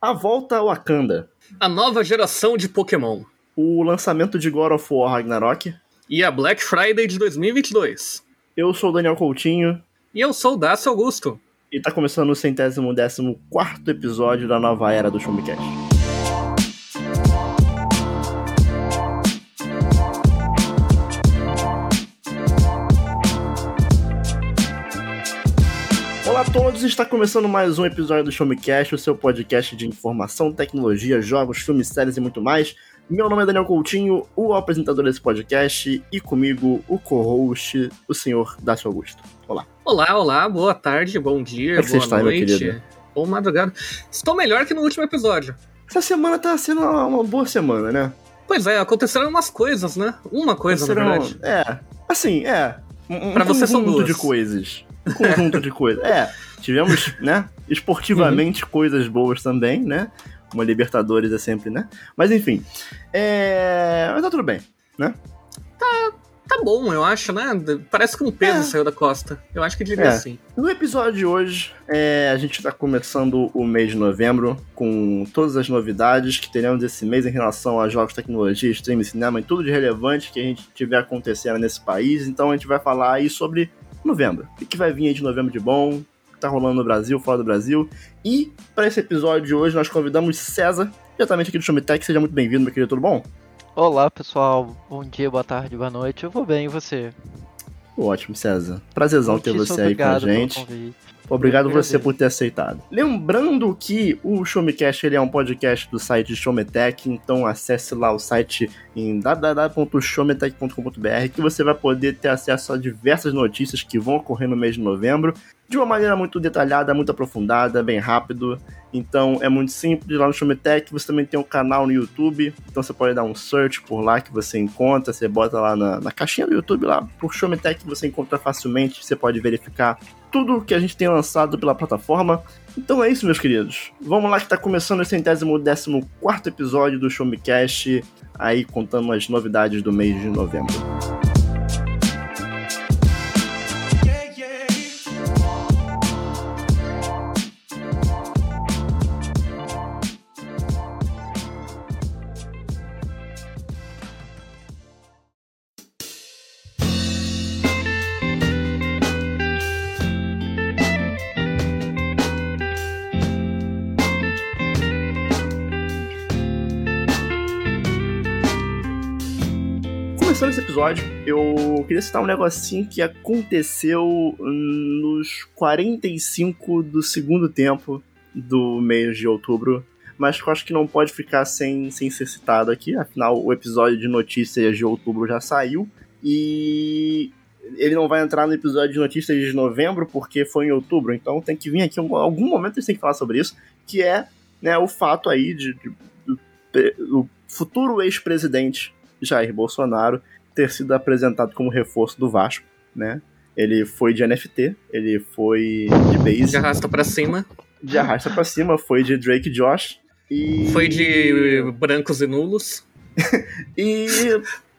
A volta ao Wakanda. A nova geração de Pokémon. O lançamento de God of War Ragnarok. E a Black Friday de 2022. Eu sou o Daniel Coutinho. E eu sou o Dácio Augusto. E tá começando o centésimo décimo quarto episódio da nova era do Showmecast. Todos, está começando mais um episódio do Show Me Cast, o seu podcast de informação, tecnologia, jogos, filmes, séries e muito mais. Meu nome é Daniel Coutinho, o apresentador desse podcast, e comigo o co-host, o senhor Dácio Augusto. Olá. Olá, olá, boa tarde, bom dia, Como é que boa você está, noite, meu querido? boa madrugada. Estou melhor que no último episódio. Essa semana tá sendo uma, uma boa semana, né? Pois é, aconteceram umas coisas, né? Uma coisa, na verdade. É, assim, é. Um, um Pra você são conjunto duas. de coisas. Um conjunto de coisas. É, tivemos, né, esportivamente Uhum. coisas boas também, né? Uma Libertadores é sempre, né? Mas enfim. É. Mas tá tudo bem, né? Tá bom, eu acho, né? Parece que um peso É. saiu da costa. Eu acho que diria É. assim. No episódio de hoje, é, a gente tá começando o mês de novembro com todas as novidades que teremos esse mês em relação a jogos, tecnologia, streaming, cinema e tudo de relevante que a gente tiver acontecendo nesse país. Então a gente vai falar aí sobre novembro. O que vai vir aí de novembro de bom, tá rolando no Brasil, fora do Brasil. E para esse episódio de hoje, nós convidamos César, diretamente aqui do Showmetech. Seja muito bem-vindo, meu querido, tudo bom? Olá pessoal, bom dia, boa tarde, boa noite. Eu vou bem, e você? Ótimo, César. Prazerzão ter você aí com a gente. Obrigado você por ter aceitado. Lembrando que o Showmecast ele é um podcast do site Showmetech, então acesse lá o site em www.showmetech.com.br que você vai poder ter acesso a diversas notícias que vão ocorrer no mês de novembro de uma maneira muito detalhada, muito aprofundada, bem rápido. Então é muito simples lá no Showmetech. Você também tem um canal no YouTube, então você pode dar um search por lá que você encontra. Você bota lá na, na caixinha do YouTube lá por Showmetech você encontra facilmente. Você pode verificar tudo que a gente tem lançado pela plataforma. Então é isso, meus queridos. Vamos lá que tá começando o centésimo décimo quarto episódio do Show Me Cast, aí contando as novidades do mês de novembro. Episódio, eu queria citar um negocinho que aconteceu nos 45 do segundo tempo do mês de outubro, mas que eu acho que não pode ficar sem, sem ser citado aqui, afinal o episódio de notícias de outubro já saiu e ele não vai entrar no episódio de notícias de novembro porque foi em outubro, então tem que vir aqui em algum momento gente tem que falar sobre isso, que é né, o fato aí de, de- do, do futuro ex-presidente Jair Bolsonaro ter sido apresentado como reforço do Vasco, né? Ele foi de NFT, ele foi de base, De arrasta pra cima. de arrasta pra cima, foi de Drake Josh e Foi de brancos e nulos. e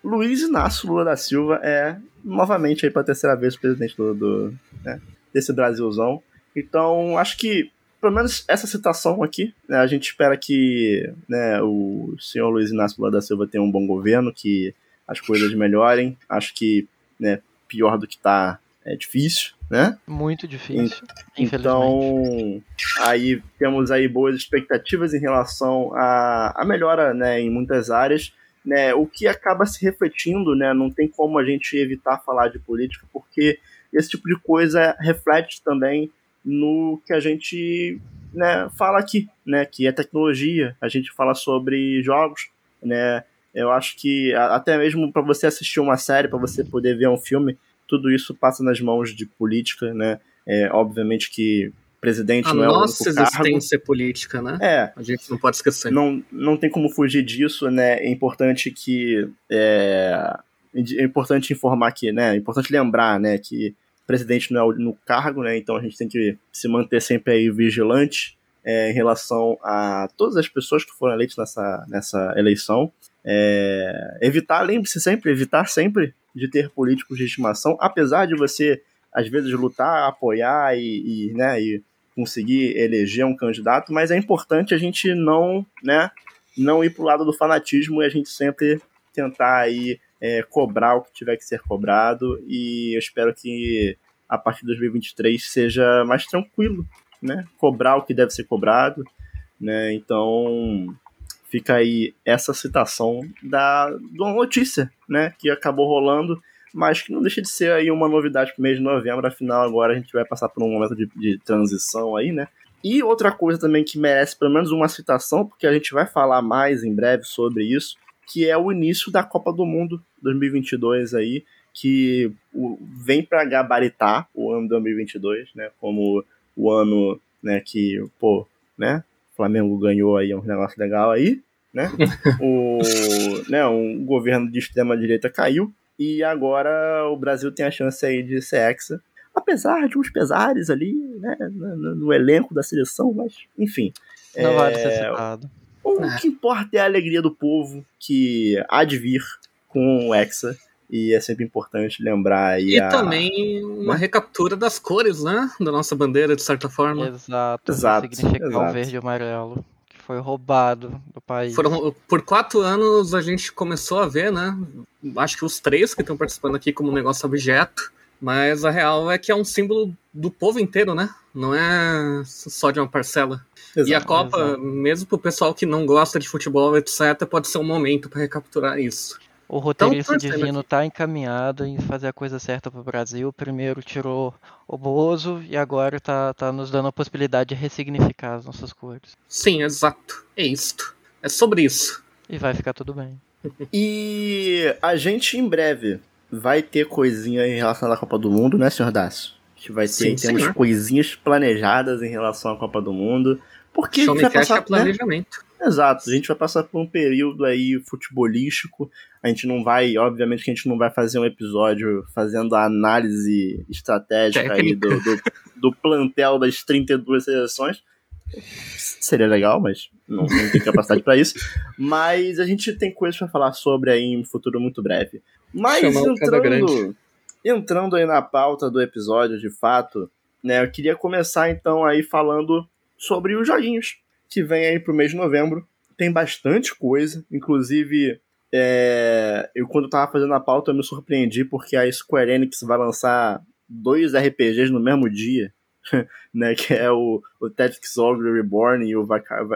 Luiz Inácio Lula da Silva é novamente aí para terceira vez presidente do, do né, desse Brasilzão. Então acho que pelo menos essa citação aqui, né, a gente espera que né, o senhor Luiz Inácio Lula da Silva tenha um bom governo, que as coisas melhorem. Acho que né, pior do que tá é difícil, né? Muito difícil. Então, aí temos aí boas expectativas em relação à, à melhora né, em muitas áreas, né, o que acaba se refletindo, né, não tem como a gente evitar falar de política, porque esse tipo de coisa reflete também no que a gente né, fala aqui, né, que é tecnologia, a gente fala sobre jogos, né, eu acho que até mesmo para você assistir uma série, para você poder ver um filme, tudo isso passa nas mãos de política, né, é, obviamente que presidente A não é o nossa único cargo. existência política, né? É, A gente não pode esquecer. não, não tem como fugir disso, né? É importante que. É, é importante informar que, né? É importante lembrar, né? Que presidente não é o- no cargo, né? Então a gente tem que se manter sempre aí vigilante é, em relação a todas as pessoas que foram eleitas nessa, nessa eleição. É, evitar, lembre-se sempre, evitar sempre de ter políticos de estimação, apesar de você, às vezes, lutar, apoiar e, e, né, e conseguir eleger um candidato, mas é importante a gente não, né, não ir pro lado do fanatismo e a gente sempre tentar aí é, cobrar o que tiver que ser cobrado e eu espero que a partir de 2023 seja mais tranquilo, né? Cobrar o que deve ser cobrado, né? Então fica aí essa citação da, de uma notícia, né? Que acabou rolando, mas que não deixa de ser aí uma novidade para o mês de novembro. Afinal, agora a gente vai passar por um momento de, de transição aí, né? E outra coisa também que merece pelo menos uma citação, porque a gente vai falar mais em breve sobre isso, que é o início da Copa do Mundo 2022 aí, que vem para gabaritar o ano 2022, né, como o ano, né, que, pô, né, Flamengo ganhou aí um negócio legal aí, né, o, né, um governo de extrema direita caiu e agora o Brasil tem a chance aí de ser hexa, apesar de uns pesares ali, né, no, no elenco da seleção, mas, enfim. Não é, vale ser citado. O que importa é a alegria do povo que há de vir com o Hexa. E é sempre importante lembrar aí. E a... também uma né? recaptura das cores, né? Da nossa bandeira, de certa forma. Exato. Exato. Significar exato. o verde e amarelo. Que foi roubado do país. Foram, por quatro anos a gente começou a ver, né? Acho que os três que estão participando aqui como negócio objeto. Mas a real é que é um símbolo do povo inteiro, né? Não é só de uma parcela. Exato, e a Copa, exato. mesmo pro pessoal que não gosta de futebol, etc., pode ser um momento para recapturar isso. O roteirista então, divino está encaminhado em fazer a coisa certa para o Brasil. Primeiro tirou o Bozo e agora está tá nos dando a possibilidade de ressignificar as nossas cores. Sim, exato. É isto. É sobre isso. E vai ficar tudo bem. e a gente em breve vai ter coisinha em relação à Copa do Mundo, né, senhor Dácio? A gente vai ter, Sim, temos coisinhas planejadas em relação à Copa do Mundo. Porque Show a gente vai passar, é planejamento. Né? Exato, a gente vai passar por um período aí futebolístico. A gente não vai, obviamente que a gente não vai fazer um episódio fazendo a análise estratégica aí do, do, do, plantel das 32 seleções. Seria legal, mas não, não tem capacidade para isso. Mas a gente tem coisas para falar sobre aí em um futuro muito breve. Mas entrando, entrando aí na pauta do episódio, de fato, né, eu queria começar então aí falando sobre os joguinhos que vem aí pro mês de novembro. Tem bastante coisa, inclusive é, eu quando tava fazendo a pauta eu me surpreendi porque a Square Enix vai lançar dois RPGs no mesmo dia, né, que é o, o Tactics Ogre Reborn e o,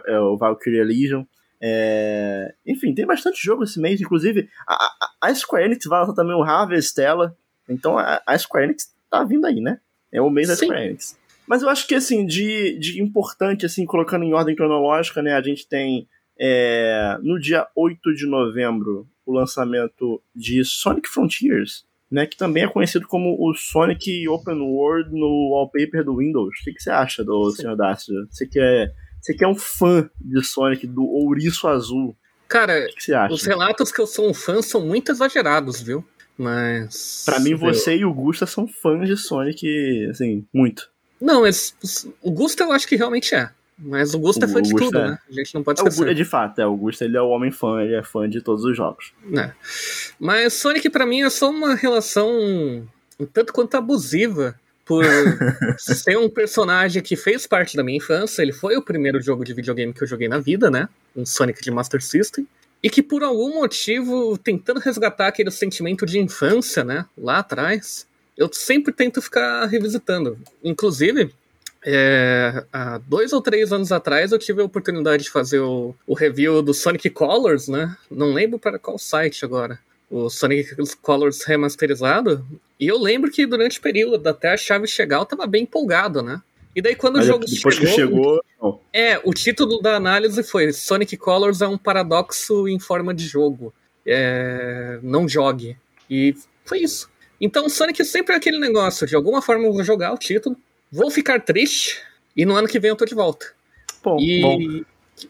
é, o Valkyrie Legion. É... Enfim, tem bastante jogo esse mês. Inclusive, a, a, Square Enix vai lançar também o Harvestella. Então a, a, Square Enix tá vindo aí, né? É o mês Sim. da Square Enix. Mas eu acho que, assim, de, de importante, assim, colocando em ordem cronológica, né? A gente tem é, no dia 8 de novembro o lançamento de Sonic Frontiers, né? Que também é conhecido como o Sonic Open World no wallpaper do Windows. O que, que você acha do Sim. Sr. Dácio? Você que é você que é um fã de Sonic, do ouriço azul. Cara, que que os relatos que eu sou um fã são muito exagerados, viu? Mas. Pra mim, você eu... e o Gusta são fãs de Sonic, assim, muito. Não, mas o Gusta eu acho que realmente é. Mas o Gusta é fã de tudo, é. né? A gente não pode esquecer. É, de fato, é. O Gusta ele é o homem fã, ele é fã de todos os jogos. É. Mas Sonic para mim é só uma relação um tanto quanto abusiva por ser um personagem que fez parte da minha infância. Ele foi o primeiro jogo de videogame que eu joguei na vida, né? Um Sonic de Master System. E que por algum motivo, tentando resgatar aquele sentimento de infância, né? Lá atrás, eu sempre tento ficar revisitando. Inclusive, é, há dois ou três anos atrás eu tive a oportunidade de fazer o, o review do Sonic Colors, né? Não lembro para qual site agora o Sonic Colors remasterizado. E eu lembro que durante o período até a chave chegar, eu tava bem empolgado, né? E daí quando Mas o jogo depois chegou, que chegou. É, o título da análise foi Sonic Colors é um paradoxo em forma de jogo. É, não jogue. E foi isso. Então Sonic sempre é aquele negócio, de alguma forma eu vou jogar o título, vou ficar triste, e no ano que vem eu tô de volta. Bom, e, bom.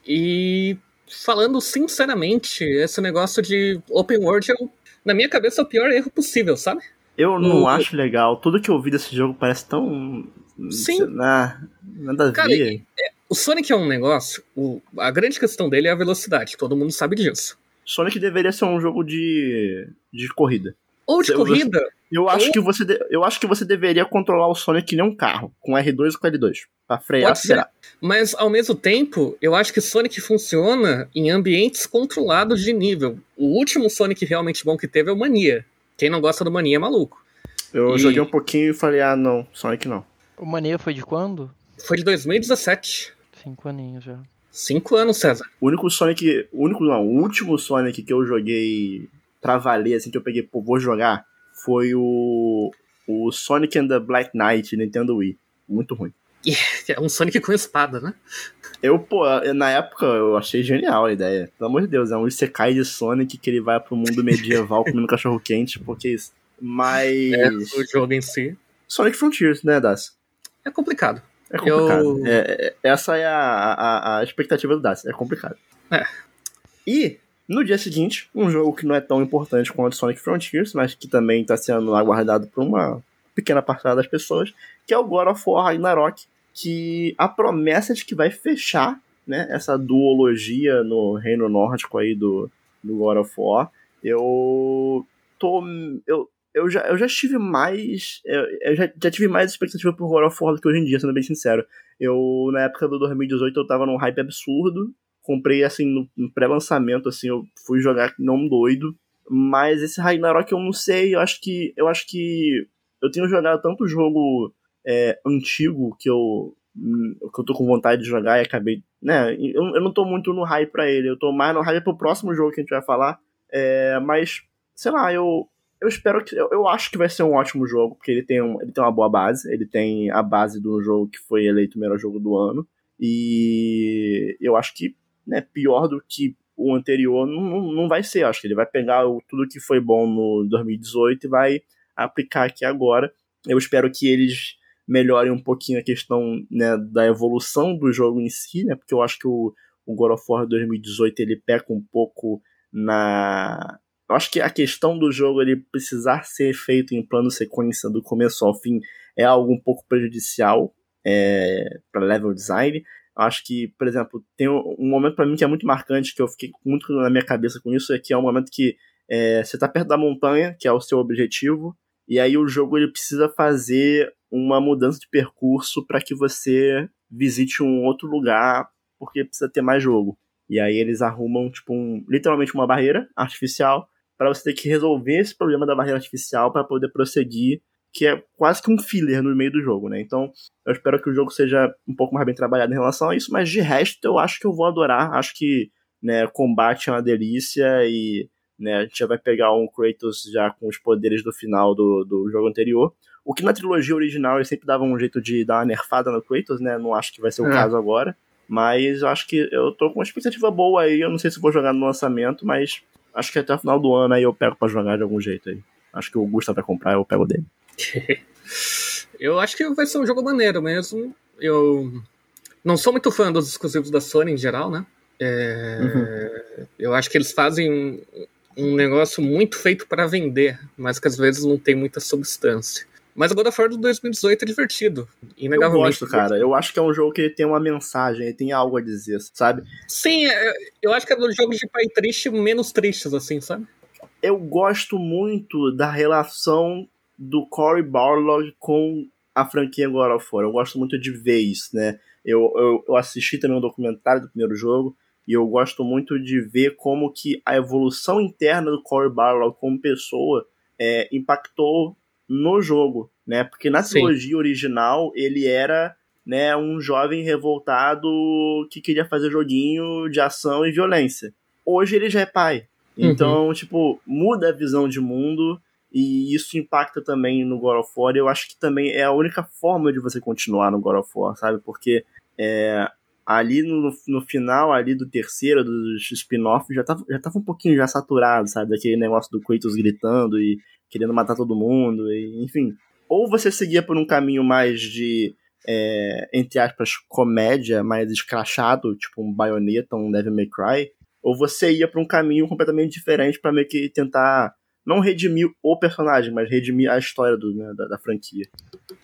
e falando sinceramente, esse negócio de open world, eu, na minha cabeça, é o pior erro possível, sabe? Eu não acho legal. Tudo que eu vi desse jogo parece tão. Sim. Ah, nada a Cara, ver. É, o Sonic é um negócio. O, a grande questão dele é a velocidade, todo mundo sabe disso. Sonic deveria ser um jogo de, de corrida. Ou de corrida. Eu acho, que você de, eu acho que você deveria controlar o Sonic que nem um carro, com R2 e com L2. Pra frear, será. Mas, ao mesmo tempo, eu acho que Sonic funciona em ambientes controlados de nível. O último Sonic realmente bom que teve é o Mania. Quem não gosta do Mania é maluco. Eu e... joguei um pouquinho e falei, ah, não, Sonic não. O Mania foi de quando? Foi de 2017. Cinco aninhos já. Cinco anos, César. O único Sonic. O único, não, o último Sonic que eu joguei pra valer, assim, que eu peguei, pô, vou jogar, foi o. O Sonic and the Black Knight Nintendo Wii. Muito ruim. É um Sonic com espada, né? Eu, pô, na época eu achei genial a ideia. Pelo amor de Deus, é um Isekai de Sonic que ele vai pro mundo medieval comendo cachorro quente, porque isso. Mas. É, o jogo em si. Sonic Frontiers, né, Das? É complicado. É complicado. Eu... É, é, essa é a, a, a, expectativa do Das. É complicado. É. E, no dia seguinte, um jogo que não é tão importante quanto Sonic Frontiers, mas que também está sendo aguardado por uma pequena parcela das pessoas, que é o God of War Ragnarok, que a promessa de que vai fechar né, essa duologia no reino nórdico aí do, do God of War, eu tô. Eu, eu, já, eu já tive mais. Eu, eu já, já tive mais expectativa por God of War do que hoje em dia, sendo bem sincero. Eu, na época do 2018, eu tava num hype absurdo. Comprei, assim, no, pré-lançamento, assim, eu fui jogar não doido. Mas esse Ragnarok eu não sei, eu acho que. Eu acho que. Eu tenho jogado tanto jogo é, antigo que eu, que eu tô com vontade de jogar e acabei. Né, eu, eu não tô muito no hype pra ele, eu tô mais no hype pro próximo jogo que a gente vai falar. É, mas, sei lá, eu, eu espero que. Eu, eu, acho que vai ser um ótimo jogo, porque ele tem, um, ele tem uma boa base. Ele tem a base do jogo que foi eleito o melhor jogo do ano. E eu acho que, né, pior do que o anterior não, não vai ser. Acho que ele vai pegar o, tudo que foi bom no 2018 e vai aplicar aqui agora. Eu espero que eles melhorem um pouquinho a questão né, da evolução do jogo em si, né? Porque eu acho que o, o God of War 2018 ele peca um pouco na. Eu acho que a questão do jogo ele precisar ser feito em plano sequência do começo ao fim é algo um pouco prejudicial é, para level design. Acho que, por exemplo, tem um momento para mim que é muito marcante, que eu fiquei muito na minha cabeça com isso, é que é um momento que é, você está perto da montanha, que é o seu objetivo, e aí o jogo ele precisa fazer uma mudança de percurso para que você visite um outro lugar, porque precisa ter mais jogo. E aí eles arrumam tipo um, literalmente uma barreira artificial para você ter que resolver esse problema da barreira artificial para poder prosseguir, que é quase que um filler no meio do jogo, né? Então, eu espero que o jogo seja um pouco mais bem trabalhado em relação a isso, mas de resto eu acho que eu vou adorar, acho que, né, combate é uma delícia e né? A gente já vai pegar um Kratos já com os poderes do final do, do jogo anterior. O que na trilogia original ele sempre dava um jeito de dar uma nerfada no Kratos, né? Não acho que vai ser o é. caso agora. Mas eu acho que eu tô com uma expectativa boa aí. Eu não sei se vou jogar no lançamento, mas acho que até o final do ano aí eu pego para jogar de algum jeito aí. Acho que o Gusta vai comprar, eu pego dele. eu acho que vai ser um jogo maneiro mesmo. Eu não sou muito fã dos exclusivos da Sony em geral, né? É... Uhum. Eu acho que eles fazem um negócio muito feito para vender, mas que às vezes não tem muita substância. Mas o God of War do 2018 é divertido. Inegavelmente. Eu gosto, cara. Eu acho que é um jogo que tem uma mensagem, ele tem algo a dizer, sabe? Sim, é, eu acho que é dos jogos de pai triste menos tristes, assim, sabe? Eu gosto muito da relação do Cory Barlog com a franquia God of War. Eu gosto muito de ver isso, né? Eu, eu, eu assisti também um documentário do primeiro jogo. E eu gosto muito de ver como que a evolução interna do Cory Barlow como pessoa é, impactou no jogo, né? Porque na Sim. trilogia original ele era né, um jovem revoltado que queria fazer joguinho de ação e violência. Hoje ele já é pai. Uhum. Então, uhum. tipo, muda a visão de mundo e isso impacta também no God of War. Eu acho que também é a única forma de você continuar no God of War, sabe? Porque é, ali no, no final ali do terceiro, dos spin-off, já tava, já tava um pouquinho já saturado, sabe? Daquele negócio do Kratos gritando e querendo matar todo mundo, e, enfim. Ou você seguia por um caminho mais de, é, entre aspas, comédia, mais escrachado, tipo um Bayonetta, um Devil May Cry, ou você ia para um caminho completamente diferente para meio que tentar não redimir o personagem, mas redimir a história do, né, da, da, franquia.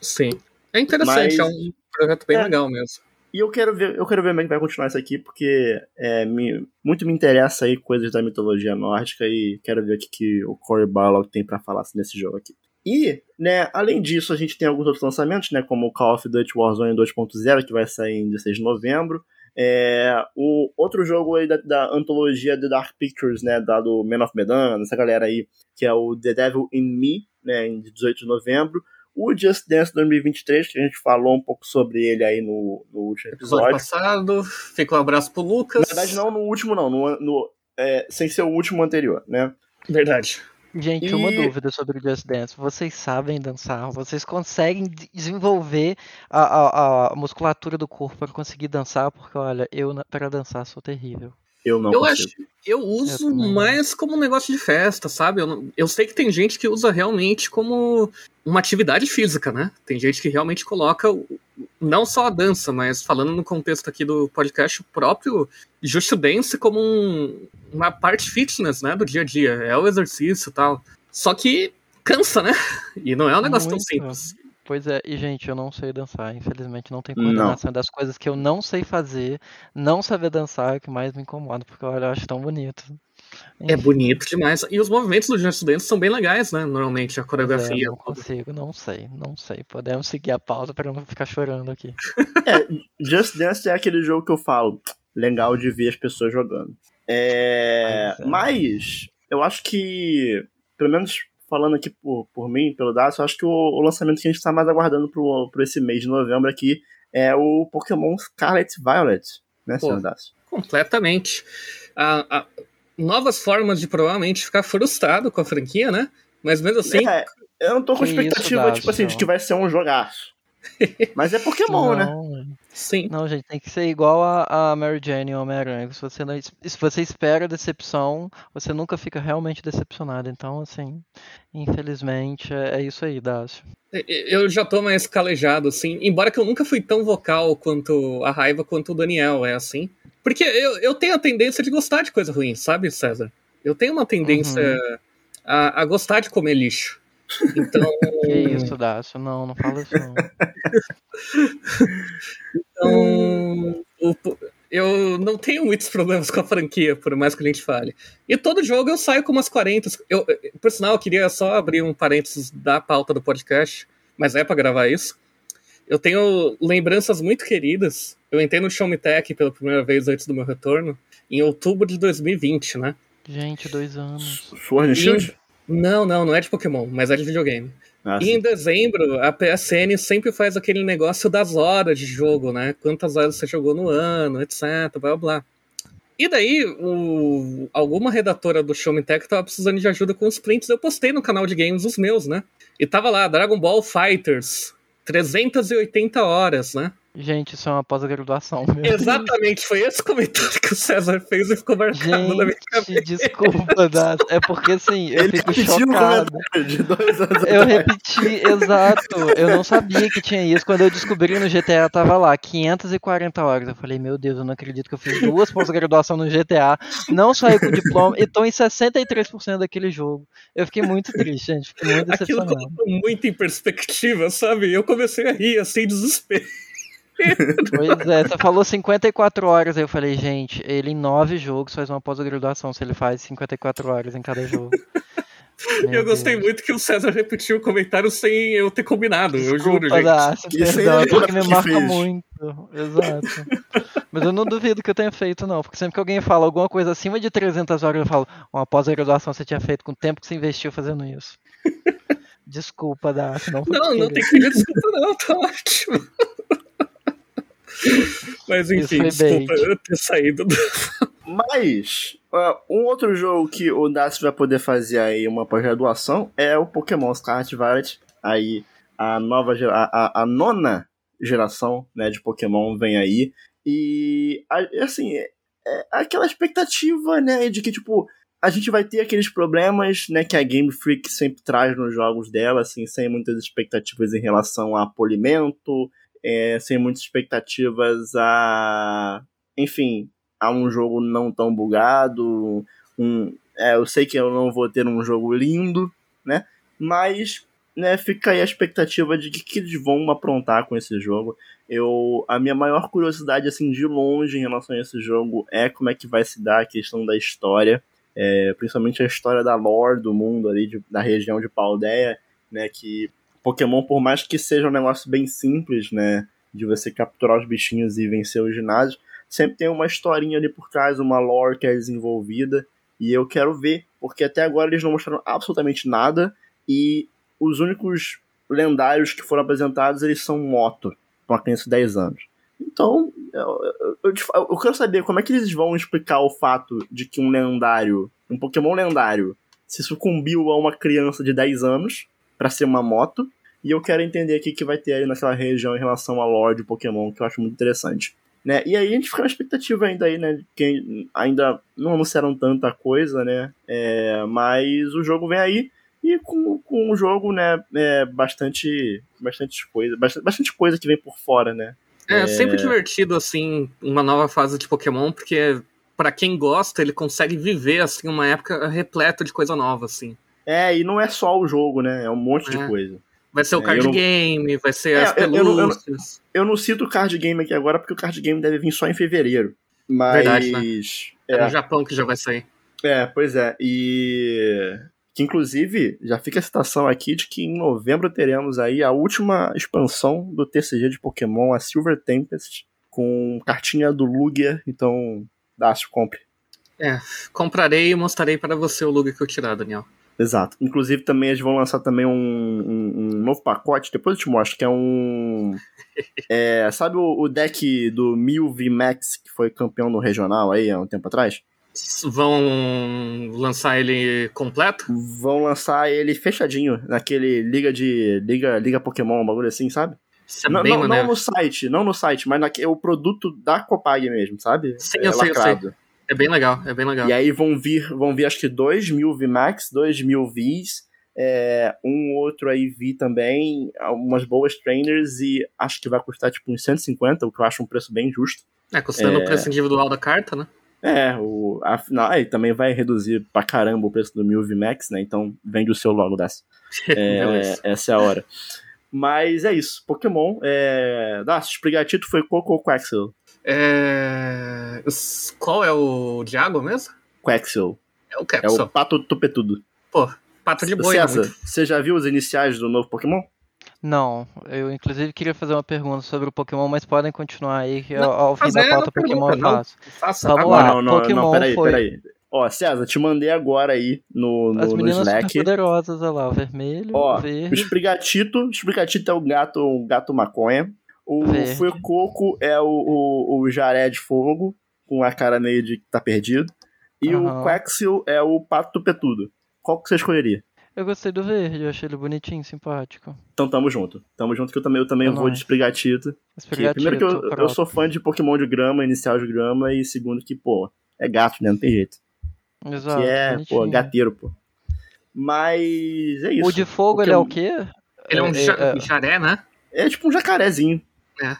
Sim. É interessante, mas, é um projeto bem é, legal mesmo. E eu quero ver, eu quero ver como é que vai continuar isso aqui, porque é, me, muito me interessa aí coisas da mitologia nórdica e quero ver o que, o Corey Barlog tem para falar nesse jogo aqui. E, né, além disso, a gente tem alguns outros lançamentos, né, como o Call of Duty Warzone 2.0, que vai sair em 16 de novembro. É, o outro jogo aí da, da, antologia The Dark Pictures, né, da do Man of Medan, essa galera aí, que é o The Devil in Me, né, em 18 de novembro. O Just Dance 2023, que a gente falou um pouco sobre ele aí no, no último episódio. episódio passado, fica um abraço pro Lucas. Na verdade, não no último, não, no, no é, sem ser o último anterior, né? Verdade. Gente, e... uma dúvida sobre o Just Dance. Vocês sabem dançar? Vocês conseguem desenvolver a, a, a musculatura do corpo para conseguir dançar? Porque, olha, eu para dançar sou terrível. Eu não eu consigo. acho, eu uso eu mais como um negócio de festa, sabe? Eu, não, eu sei que tem gente que usa realmente como uma atividade física, né? Tem gente que realmente coloca não só a dança, mas falando no contexto aqui do podcast, o próprio Just Dance como um, uma parte fitness, né, do dia a dia. É o exercício e tal. Só que cansa, né? E não é um negócio Muito. tão simples. Pois é, e gente, eu não sei dançar, infelizmente não tem coordenação não. das coisas que eu não sei fazer, não saber dançar é o que mais me incomoda, porque olha, eu acho tão bonito. É bonito demais. E os movimentos do Just Dance são bem legais, né? Normalmente, a coreografia. É, não consigo, não sei, não sei. Podemos seguir a pauta para não ficar chorando aqui. É, Just Dance é aquele jogo que eu falo, legal de ver as pessoas jogando. É, é. Mas, eu acho que, pelo menos falando aqui por, por mim, pelo Dacio, eu acho que o, o, lançamento que a gente está mais aguardando pro, pro esse mês de novembro aqui é o Pokémon Scarlet Violet, né, Pô, senhor Dacio? Completamente. A, a, novas formas de provavelmente ficar frustrado com a franquia, né? Mas mesmo assim. É, eu não tô com expectativa, tipo assim, de que vai ser um jogaço. Mas é Pokémon, né? não, né? Sim. Não, gente, tem que ser igual a, a Mary Jane e Homem-Aranha. Se você, não, se você espera decepção, você nunca fica realmente decepcionado. Então, assim, infelizmente, é, é isso aí, Dácio. Eu já tô mais calejado, assim. Embora que eu nunca fui tão vocal quanto a raiva quanto o Daniel é assim. Porque eu, eu tenho a tendência de gostar de coisa ruim, sabe, César? Eu tenho uma tendência uhum. a, a gostar de comer lixo. Então. Que isso, Dácio? Não, não fala isso não. então. O, eu não tenho muitos problemas com a franquia, por mais que a gente fale. E todo jogo eu saio com umas 40. Eu, por sinal, eu queria só abrir um parênteses da pauta do podcast, mas é para gravar isso. Eu tenho lembranças muito queridas. Eu entrei no Show Me Tech pela primeira vez antes do meu retorno, em outubro de 2020, né? Gente, dois anos. Sword Shield? Não, não, não é de Pokémon, mas é de videogame. Ah, e em dezembro, a PSN sempre faz aquele negócio das horas de jogo, né? Quantas horas você jogou no ano, etc, blá blá. E daí, o, alguma redatora do Show Me Tech tava precisando de ajuda com os prints. Eu postei no canal de games os meus, né? E tava lá, Dragon Ball Fighters, 380 horas, né? Gente, isso é uma pós-graduação. Exatamente, foi esse comentário que o César fez e ficou marcado Gente, na minha cabeça. Desculpa, Dato. É porque assim, eu Ele fico chocado. De dois anos eu repeti, exato. Eu não sabia que tinha isso. Quando eu descobri no GTA, tava lá, 540 horas. Eu falei, meu Deus, eu não acredito que eu fiz duas pós-graduação no GTA, não saí com diploma e tô em 63% daquele jogo. Eu fiquei muito triste, gente. Fiquei muito decepcionado. Aquilo colocou muito em perspectiva, sabe? Eu comecei a rir, assim, desespero. Pois é, você falou 54 horas, aí eu falei, gente, ele em nove jogos faz uma pós-graduação se ele faz 54 horas em cada jogo. Meu eu gostei Deus. muito que o César repetiu o comentário sem eu ter combinado, Desculpa, eu juro, gente. Perdão, porque me marca fez. muito. Exato. Mas eu não duvido que eu tenha feito, não. Porque sempre que alguém fala alguma coisa acima de 300 horas, eu falo, uma pós-graduação você tinha feito com o tempo que você investiu fazendo isso. Desculpa, Dácio. Não, não, não tem que pedir desculpa, não, tá ótimo. Mas enfim, desculpa eu ter saído do... Mas, uh, um outro jogo que o Dacio vai poder fazer aí uma pós-graduação é o Pokémon Scarlet Violet. Aí, a nova a, a, nona geração né, de Pokémon vem aí. E, assim, é, é aquela expectativa, né, de que, tipo, a gente vai ter aqueles problemas, né, que a Game Freak sempre traz nos jogos dela, assim, sem muitas expectativas em relação a polimento, é, sem muitas expectativas a. Enfim, a um jogo não tão bugado. Um, é, eu sei que eu não vou ter um jogo lindo, né? Mas né, fica aí a expectativa de que, que eles vão aprontar com esse jogo. Eu, a minha maior curiosidade, assim, de longe em relação a esse jogo é como é que vai se dar a questão da história, é, principalmente a história da lore do mundo ali, de, da região de Paldeia, né, que Pokémon, por mais que seja um negócio bem simples, né, de você capturar os bichinhos e vencer os ginásios, sempre tem uma historinha ali por trás, uma lore que é desenvolvida, e eu quero ver, porque até agora eles não mostraram absolutamente nada, e os únicos lendários que foram apresentados, eles são moto, para uma criança de 10 anos. Então, eu, eu, eu, quero saber como é que eles vão explicar o fato de que um lendário, um Pokémon lendário, se sucumbiu a uma criança de 10 anos para ser uma moto. E eu quero entender o que vai ter aí naquela região em relação a lore de Pokémon, que eu acho muito interessante. Né? E aí a gente fica na expectativa ainda aí, né? Que ainda não anunciaram tanta coisa, né? É, mas o jogo vem aí e com, com um jogo, né, é, bastante, bastante coisa, bastante, bastante coisa que vem por fora, né? É, é sempre divertido, assim, uma nova fase de Pokémon, porque para quem gosta, ele consegue viver, assim, uma época repleta de coisa nova, assim. É, e não é só o jogo, né? É um monte é. de coisa. Vai ser o é, card não... game, vai ser é, as pelúcias. Eu, eu, eu, eu, não cito o card game aqui agora, porque o card game deve vir só em fevereiro. Mas. Verdade, né? É, é no Japão que já vai sair. É, pois é. E que inclusive já fica a citação aqui de que em novembro teremos aí a última expansão do TCG de Pokémon, a Silver Tempest, com cartinha do Lugia, então Dácio, compre. É, comprarei e mostrarei para você o Lugia que eu tirar, Daniel. Exato. Inclusive também eles vão lançar também um, um, um novo pacote, depois eu te mostro, que é um... é, sabe o, o, deck do Mil Max que foi campeão no regional aí há um tempo atrás? Vão lançar ele completo? Vão lançar ele fechadinho, naquele Liga de. Liga, Liga Pokémon, um bagulho assim, sabe? É não, não, não, no site, não no site, mas é o produto da Copag mesmo, sabe? Sim, é eu sei, eu sei. É bem legal, é bem legal. E aí vão vir, vão vir acho que 2 mil VMAX, 2 mil Vs, é, um outro aí vi também, umas boas trainers e acho que vai custar tipo uns 150, o que eu acho um preço bem justo. É, custando é... o preço individual da carta, né? É, o, afinal, aí também vai reduzir pra caramba o preço do Mil VMAX, né? Então vende o seu logo dessa. É, essa é a hora. Mas é isso. Pokémon. É... Ah, Sprigatito foi Coco ou Quaxel? É... Qual é o de água mesmo? Quaxel. É o Quaxel. É o Pato Tupetudo. Pô, Pato de boi. César, muito... você já viu os iniciais do novo Pokémon? Não, eu inclusive queria fazer uma pergunta sobre o Pokémon, mas podem continuar aí que não, ao fim da pauta Pokémon eu faço. Faça, Vamos lá, não, não, Pokémon não, peraí, foi... peraí. Ó, César, te mandei agora aí no, no, As meninas no Slack. poderosas, olha lá, o vermelho, Ó, o verde. O Sprigatito, o Sprigatito é o gato, o gato maconha. O Fuecoco é o, o, o jaré de fogo, com a cara meio de que tá perdido. E uhum. o Quaxil é o pato petudo. Qual que você escolheria? Eu gostei do verde, eu achei ele bonitinho, simpático. Então tamo junto. Tamo junto que eu também, eu também vou de Sprigatito. Primeiro que eu, eu, sou fã de Pokémon de grama, inicial de grama, e segundo que, pô, é gato, né? Não tem jeito. Exato. Que é, bonitinho. pô, gateiro, pô. Mas é isso. O de fogo, ele é o quê? Ele é um é, é, jaré, né? É tipo um jacarezinho. É.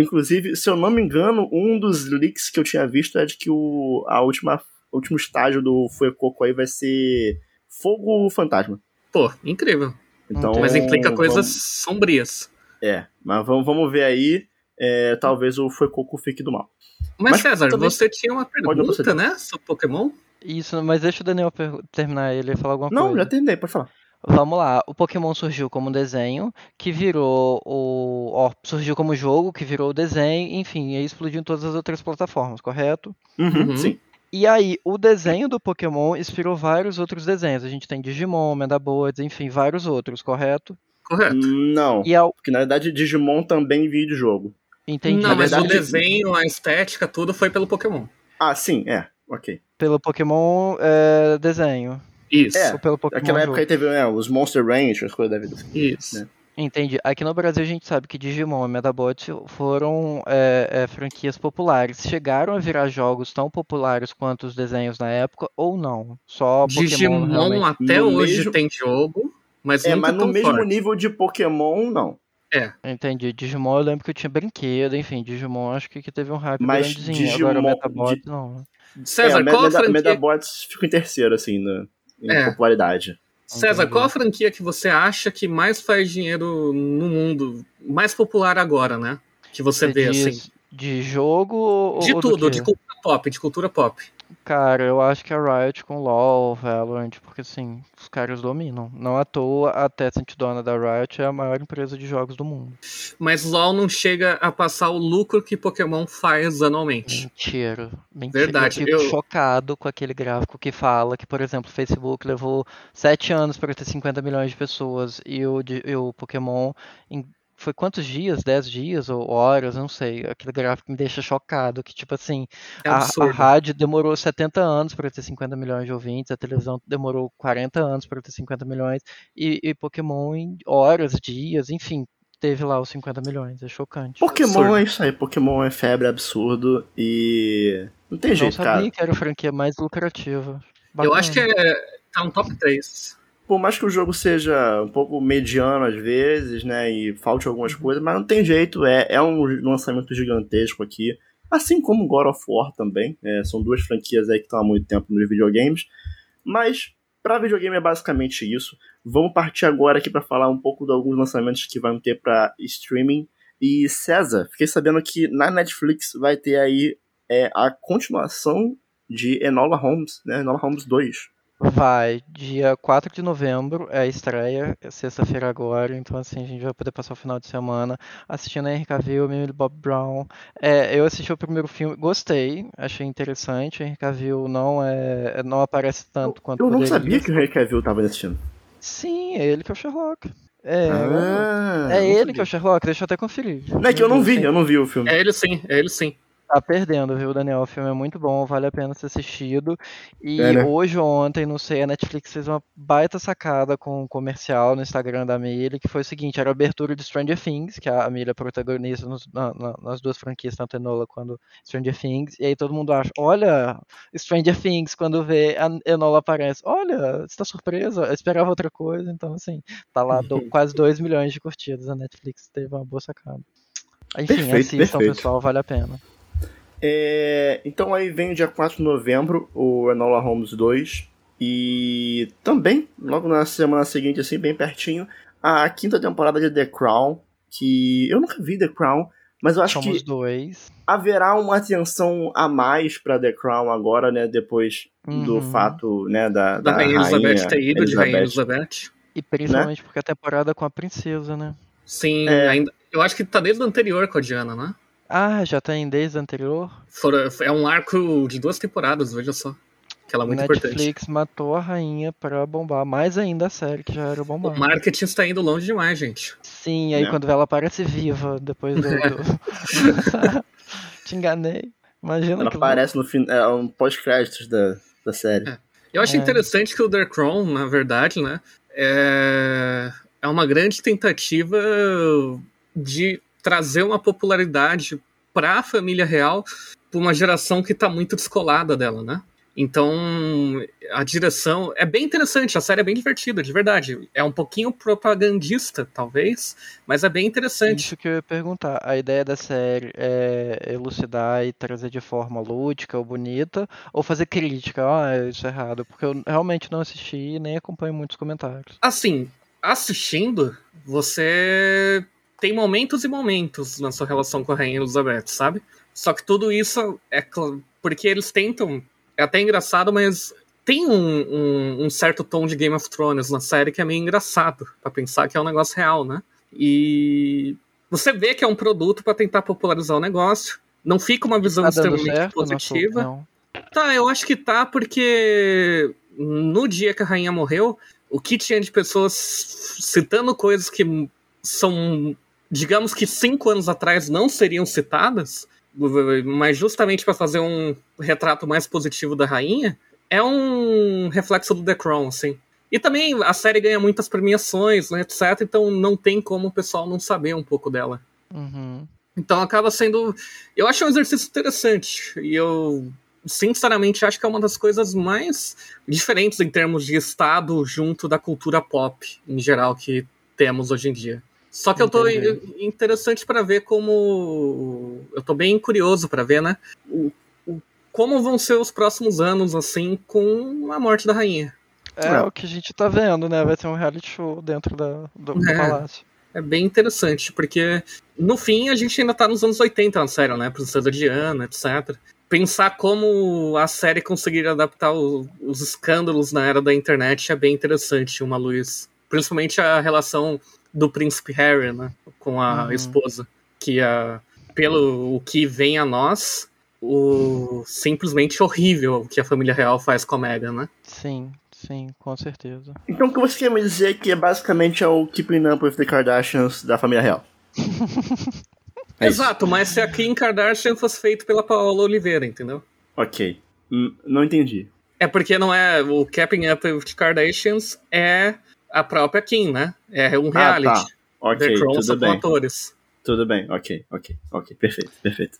Inclusive, se eu não me engano, um dos leaks que eu tinha visto é de que o, a última, último estágio do Fuecoco aí vai ser Fogo Fantasma. Pô, incrível. Então, mas implica coisas vamos... sombrias. É, mas vamos, vamos ver aí. É, talvez o Fuecoco fique do mal. Mas, mas César, também... você tinha uma pergunta, né? Sobre Pokémon? Isso, mas deixa o Daniel terminar ele falar alguma Não, coisa. Não, já terminei, pode falar. Vamos lá, o Pokémon surgiu como desenho, que virou o. Ó, surgiu como jogo, que virou o desenho, enfim, e explodiu em todas as outras plataformas, correto? Uhum, uhum. Sim. E aí, o desenho do Pokémon inspirou vários outros desenhos. A gente tem Digimon, Medabots, enfim, vários outros, correto? Correto. Não, e ao... porque na verdade Digimon também veio de jogo. Entendi. Não, mas verdade, o desenho, a estética, tudo foi pelo Pokémon. Ah, sim, é, ok. Pelo Pokémon é, desenho. Isso. É, Ou pelo Pokémon naquela época aí teve é, os Monster Ranch, as coisas da vida. Isso. Né? Entendi. Aqui no Brasil a gente sabe que Digimon e Medabot foram é, é, franquias populares. Chegaram a virar jogos tão populares quanto os desenhos na época ou não? Só Digimon Pokémon até no hoje mesmo... tem jogo, mas é, mas no mesmo forte. nível de Pokémon não. É. Entendi. Digimon eu lembro que eu tinha brinquedo, enfim, Digimon acho que, que teve um hype mas grandezinho. Digimon, Agora o Metabot não. César, é, qual Meda, franquia... Medabots fica em terceiro, assim, no, em é. popularidade. César, qual a franquia que você acha que mais faz dinheiro no mundo, mais popular agora, né? Que você, você vê assim. De jogo De ou tudo, de cultura pop, de cultura pop. Cara, eu acho que a Riot com LoL, Valorant, porque assim, os caras dominam. Não à toa, a Tencent dona da Riot é a maior empresa de jogos do mundo. Mas LoL não chega a passar o lucro que Pokémon faz anualmente. Mentira. Mentira. Verdade. Eu fico eu... chocado com aquele gráfico que fala que, por exemplo, o Facebook levou 7 anos para ter 50 milhões de pessoas e o, e o Pokémon em foi quantos dias? 10 dias ou horas? Não sei. Aquele gráfico me deixa chocado. Que, tipo assim, é a, a, rádio demorou 70 anos para ter 50 milhões de ouvintes, a televisão demorou 40 anos para ter 50 milhões, e, e, Pokémon em horas, dias, enfim. Teve lá os 50 milhões, é chocante. Pokémon absurdo. é isso aí, Pokémon é febre absurdo e. Não tem jeito, cara. Eu sabia que era a franquia mais lucrativa. Bacana. Eu acho que é, tá um top 3 por mais que o jogo seja um pouco mediano às vezes, né, e falte algumas uhum. coisas, mas não tem jeito, é, é um lançamento gigantesco aqui, assim como God of War também, é, são duas franquias aí que estão há muito tempo nos videogames, mas para videogame é basicamente isso. Vamos partir agora aqui para falar um pouco de alguns lançamentos que vão ter para streaming. E César, fiquei sabendo que na Netflix vai ter aí é, a continuação de Enola Holmes, né, Enola Holmes 2. Vai, dia 4 de novembro é a estreia, é sexta-feira agora, então assim, a gente vai poder passar o final de semana assistindo a Henry Cavill, Millie Bob Brown. É, eu assisti o primeiro filme, gostei, achei interessante, Henry Cavill não é não aparece tanto quanto Eu não sabia que o Henry Cavill estava assistindo. Sim, é ele que é o Sherlock. É, ah, é ele que é o Sherlock, deixa eu até conferir. Não é que eu não vi, eu não vi o filme. É ele sim, é ele sim. Tá perdendo, viu, Daniel? O filme é muito bom, vale a pena ser assistido. E é, né? hoje ou ontem, não sei, a Netflix fez uma baita sacada com um comercial no Instagram da Millie, que foi o seguinte, era a abertura de Stranger Things, que a Millie é protagonista nos, na, na, nas duas franquias, tanto Enola quanto Stranger Things, e aí todo mundo acha, olha, Stranger Things, quando vê a Enola aparece, olha, você tá surpresa? Eu esperava outra coisa, então assim, tá lá do, quase 2 milhões de curtidas, a Netflix teve uma boa sacada. Enfim, perfeito, assistam, perfeito. pessoal, vale a pena. É, então aí vem o dia 4 de novembro, o Enola Holmes 2. E também, logo na semana seguinte, assim, bem pertinho, a quinta temporada de The Crown. Que eu nunca vi The Crown, mas eu acho Somos que dois. haverá uma atenção a mais para The Crown agora, né? Depois uhum. do fato, né, da, da, da Rainha Elizabeth ter ido, Elizabeth. de Rainha Elizabeth. E principalmente né? porque a temporada com a princesa, né? Sim, é... ainda, eu acho que tá desde o anterior com a Diana, né? Ah, já tem desde o anterior? é um arco de duas temporadas, veja só. Que ela é muito Netflix importante. Netflix matou a rainha pra bombar. Mais ainda a série, que já era bombar. O marketing está indo longe demais, gente. Sim, aí é. quando ela aparece viva, depois do... do... Te enganei. Imagina Ela aparece no fim, é um pós-créditos da, da série. É. Eu acho é. interessante que o The Crown, na verdade, né, é, é uma grande tentativa de trazer uma popularidade para a família real para uma geração que está muito descolada dela, né? Então, a direção é bem interessante, a série é bem divertida, de verdade. É um pouquinho propagandista, talvez, mas é bem interessante. Isso que eu ia perguntar. A ideia da série é elucidar e trazer de forma lúdica ou bonita, ou fazer crítica? Ah, isso é errado, porque eu realmente não assisti e nem acompanho muitos comentários. Assim, assistindo, você tem momentos e momentos na sua relação com a Rainha Elizabeth, sabe? Só que tudo isso é porque eles tentam. É até engraçado, mas tem um, um, um, certo tom de Game of Thrones na série que é meio engraçado, para pensar que é um negócio real, né? E você vê que é um produto para tentar popularizar o negócio. Não fica uma visão tá extremamente positiva. Tá, eu acho que tá, porque no dia que a rainha morreu, o que tinha de pessoas citando coisas que são digamos que cinco anos atrás não seriam citadas, mas justamente para fazer um retrato mais positivo da rainha, é um reflexo do The Crown, assim. E também a série ganha muitas premiações, né, etc. Então não tem como o pessoal não saber um pouco dela. Uhum. Então acaba sendo. Eu acho um exercício interessante. E eu, sinceramente, acho que é uma das coisas mais diferentes em termos de Estado junto da cultura pop, em geral, que temos hoje em dia. Só que Entendi. eu tô interessante para ver como. Eu tô bem curioso para ver, né? O, o, como vão ser os próximos anos, assim, com a morte da rainha. É, é, o que a gente tá vendo, né? Vai ser um reality show dentro da, do, do é. palácio. É bem interessante, porque no fim a gente ainda tá nos anos 80 na série, né? Princesa Diana, etc. Pensar como a série conseguiria adaptar o, os escândalos na era da internet é bem interessante, uma luz. Principalmente a relação do príncipe Harry, né? Com a uhum. esposa. Que, a, pelo o que vem a nós, o simplesmente horrível que a família real faz com a Meghan, né? Sim, sim, com certeza. Então o que você quer me dizer é que é basicamente é o Keeping Up with the Kardashians da família real? é Exato, mas se a Kim Kardashian fosse feito pela Paola Oliveira, entendeu? Ok. Hum, não entendi. É porque não é. O Keeping Up with the Kardashians é a própria Kim, né? É um reality. Ah, tá. Ok, The Crown tudo bem. atores. Tudo bem, ok, ok, ok, perfeito, perfeito.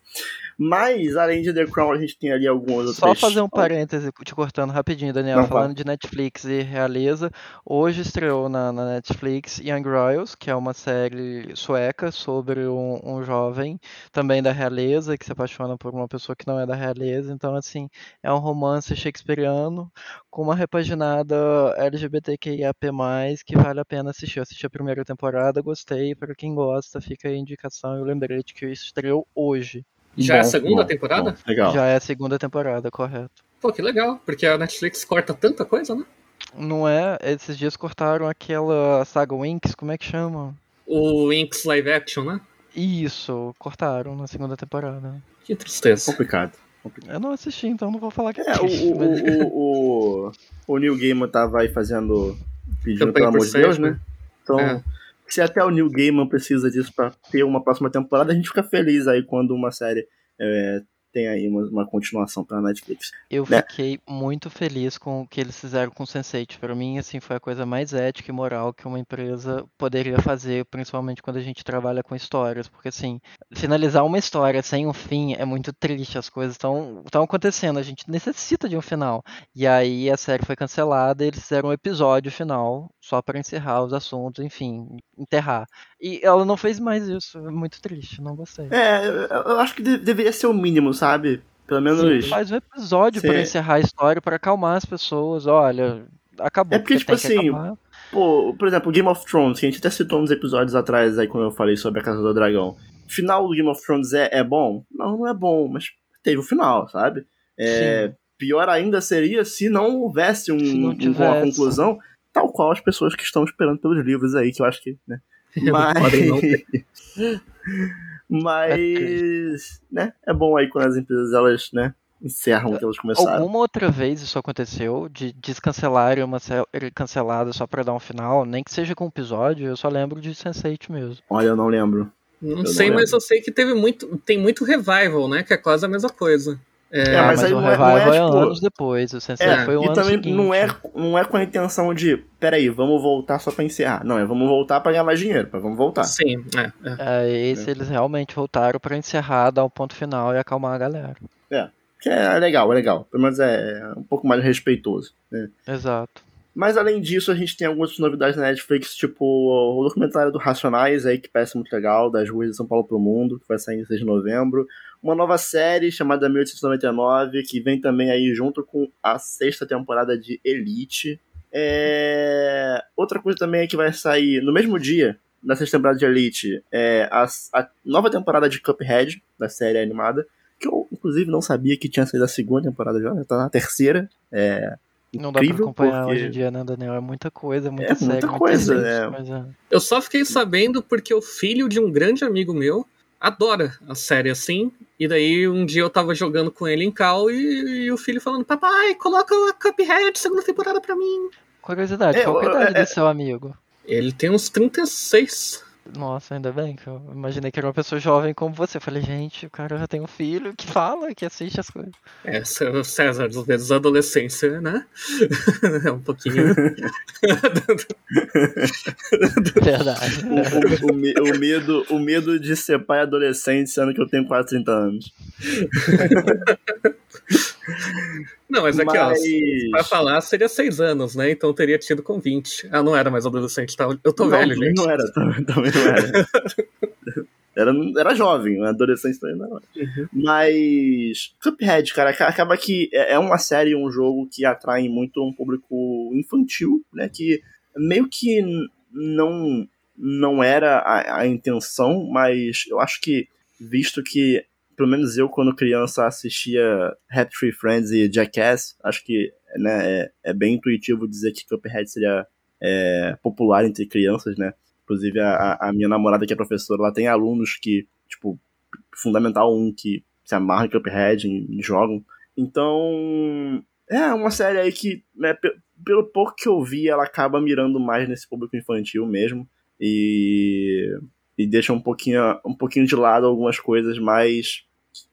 Mas, além de The Crown, a gente tem ali algumas outras... Só fazer um parêntese, te cortando rapidinho, Daniel, Não, falando de Netflix e Realeza, hoje estreou na, na, Netflix Young Royals, que é uma série sueca sobre um, um, jovem também da realeza, que se apaixona por uma pessoa que não é da realeza, então, assim, é um romance shakespeariano com uma repaginada LGBTQIAP+, que vale a pena assistir. Eu assisti a primeira temporada, gostei, para quem gosta, fica aí a indicação e o lembrete que estreou hoje. Já bom, é a segunda bom, temporada? Bom, legal. Já é a segunda temporada, correto. Pô, que legal, porque a Netflix corta tanta coisa, né? Não é? Esses dias cortaram aquela saga Winx, como é que chama? O Winx live action, né? Isso, cortaram na segunda temporada. Que tristeza. Complicado. Eu não assisti, então não vou falar que é, é triste, o, mas... o, o, o, New Gaiman tava aí fazendo. pedindo pelo amor de Deus, né? Então. É se até o Neil Gaiman precisa disso para ter uma próxima temporada, a gente fica feliz aí quando uma série é, tem aí uma, uma continuação pra Netflix. Eu né? fiquei muito feliz com o que eles fizeram com o Sense8. Pra mim, assim, foi a coisa mais ética e moral que uma empresa poderia fazer, principalmente quando a gente trabalha com histórias. Porque, assim, finalizar uma história sem um fim é muito triste. As coisas estão acontecendo, a gente necessita de um final. E aí a série foi cancelada e eles fizeram um episódio final só para encerrar os assuntos, enfim, enterrar. E ela não fez mais isso. É muito triste, não gostei. É, eu acho que deveria ser o mínimo, sabe? Pelo menos. Sim, faz um episódio para encerrar a história, para acalmar as pessoas. Olha, acabou. É porque, tipo assim. Pô, por exemplo, Game of Thrones, que a gente até citou uns episódios atrás aí quando eu falei sobre a Casa do Dragão. O final do Game of Thrones é, é bom? Não, não é bom, mas teve o final, sabe? É, pior ainda seria se não houvesse um, uma conclusão, tal qual as pessoas que estão esperando pelos livros aí, que eu acho que, né? Mas. Mas, né, é bom aí quando as empresas elas, né, encerram o que elas começaram. Alguma outra vez isso aconteceu de descancelarem uma série cancelada só para dar um final, nem que seja com um episódio, eu só lembro de Sense8 mesmo. Olha, eu não lembro. Não eu sei, não mas eu sei que teve muito, tem muito revival, né, que é quase a mesma coisa. É, é, mas, mas aí o não é, não é, é tipo... anos depois, o Sensei é, foi um e ano também seguinte. não é, não é com a intenção de, peraí, vamos voltar só pra encerrar. Não, é vamos voltar pra ganhar mais dinheiro, pra vamos voltar. Sim, é. é. é esse eles realmente voltaram pra encerrar, dar um ponto final e acalmar a galera. É, que é legal, é legal. Pelo menos é um pouco mais respeitoso. Né? Exato. Mas além disso, a gente tem algumas novidades na Netflix, tipo o documentário do Racionais aí, que parece muito legal, das ruas de São Paulo pro mundo, que vai sair em 6 de novembro uma nova série chamada 1899, que vem também aí junto com a sexta temporada de Elite. É... Outra coisa também é que vai sair no mesmo dia da sexta temporada de Elite é a, a nova temporada de Cuphead, da série animada, que eu inclusive não sabia que tinha saído a segunda temporada já, já tá na terceira. É, não dá pra acompanhar porque... hoje em dia, né, Daniel? É muita coisa, muita é série, muita coisa, é. Mas, é. Eu só fiquei sabendo porque o filho de um grande amigo meu adora a série assim. E daí um dia eu tava jogando com ele em cal e, e o filho falando: Papai, coloca o Cuphead segunda temporada pra mim. Curiosidade, é, qual é a idade é, do seu amigo? Ele tem uns 36. Nossa, ainda bem que eu imaginei que era uma pessoa jovem como você. Eu falei, gente, o cara já tem um filho que fala, que assiste as coisas. É, César, às vezes a adolescência, né? É um pouquinho. Verdade. O, o, o, medo, o medo de ser pai adolescente, sendo que eu tenho quase 30 anos. Não, mas aqui, mas... ó, pra falar seria seis anos, né? Então teria tido com 20. Ah, não era mais adolescente, tá? Eu tô não, velho, gente. Não era, também, também não era. Era, era jovem, um adolescente também não. Uhum. Mas. Cuphead, cara, acaba que é, é uma série, um jogo que atrai muito um público infantil, né? Que meio que não, não era a, a intenção, mas eu acho que, visto que pelo menos eu, quando criança, assistia Happy Tree Friends e Jackass, acho que né, é, é bem intuitivo dizer que Cuphead seria é, popular entre crianças, né? Inclusive, a, a, minha namorada, que é professora, ela tem alunos que, tipo, Fundamental 1, que se amarram em Cuphead e, jogam. Então, é uma série aí que, né, pelo pouco que eu vi, ela acaba mirando mais nesse público infantil mesmo. E, e deixa um pouquinho, um pouquinho de lado algumas coisas mais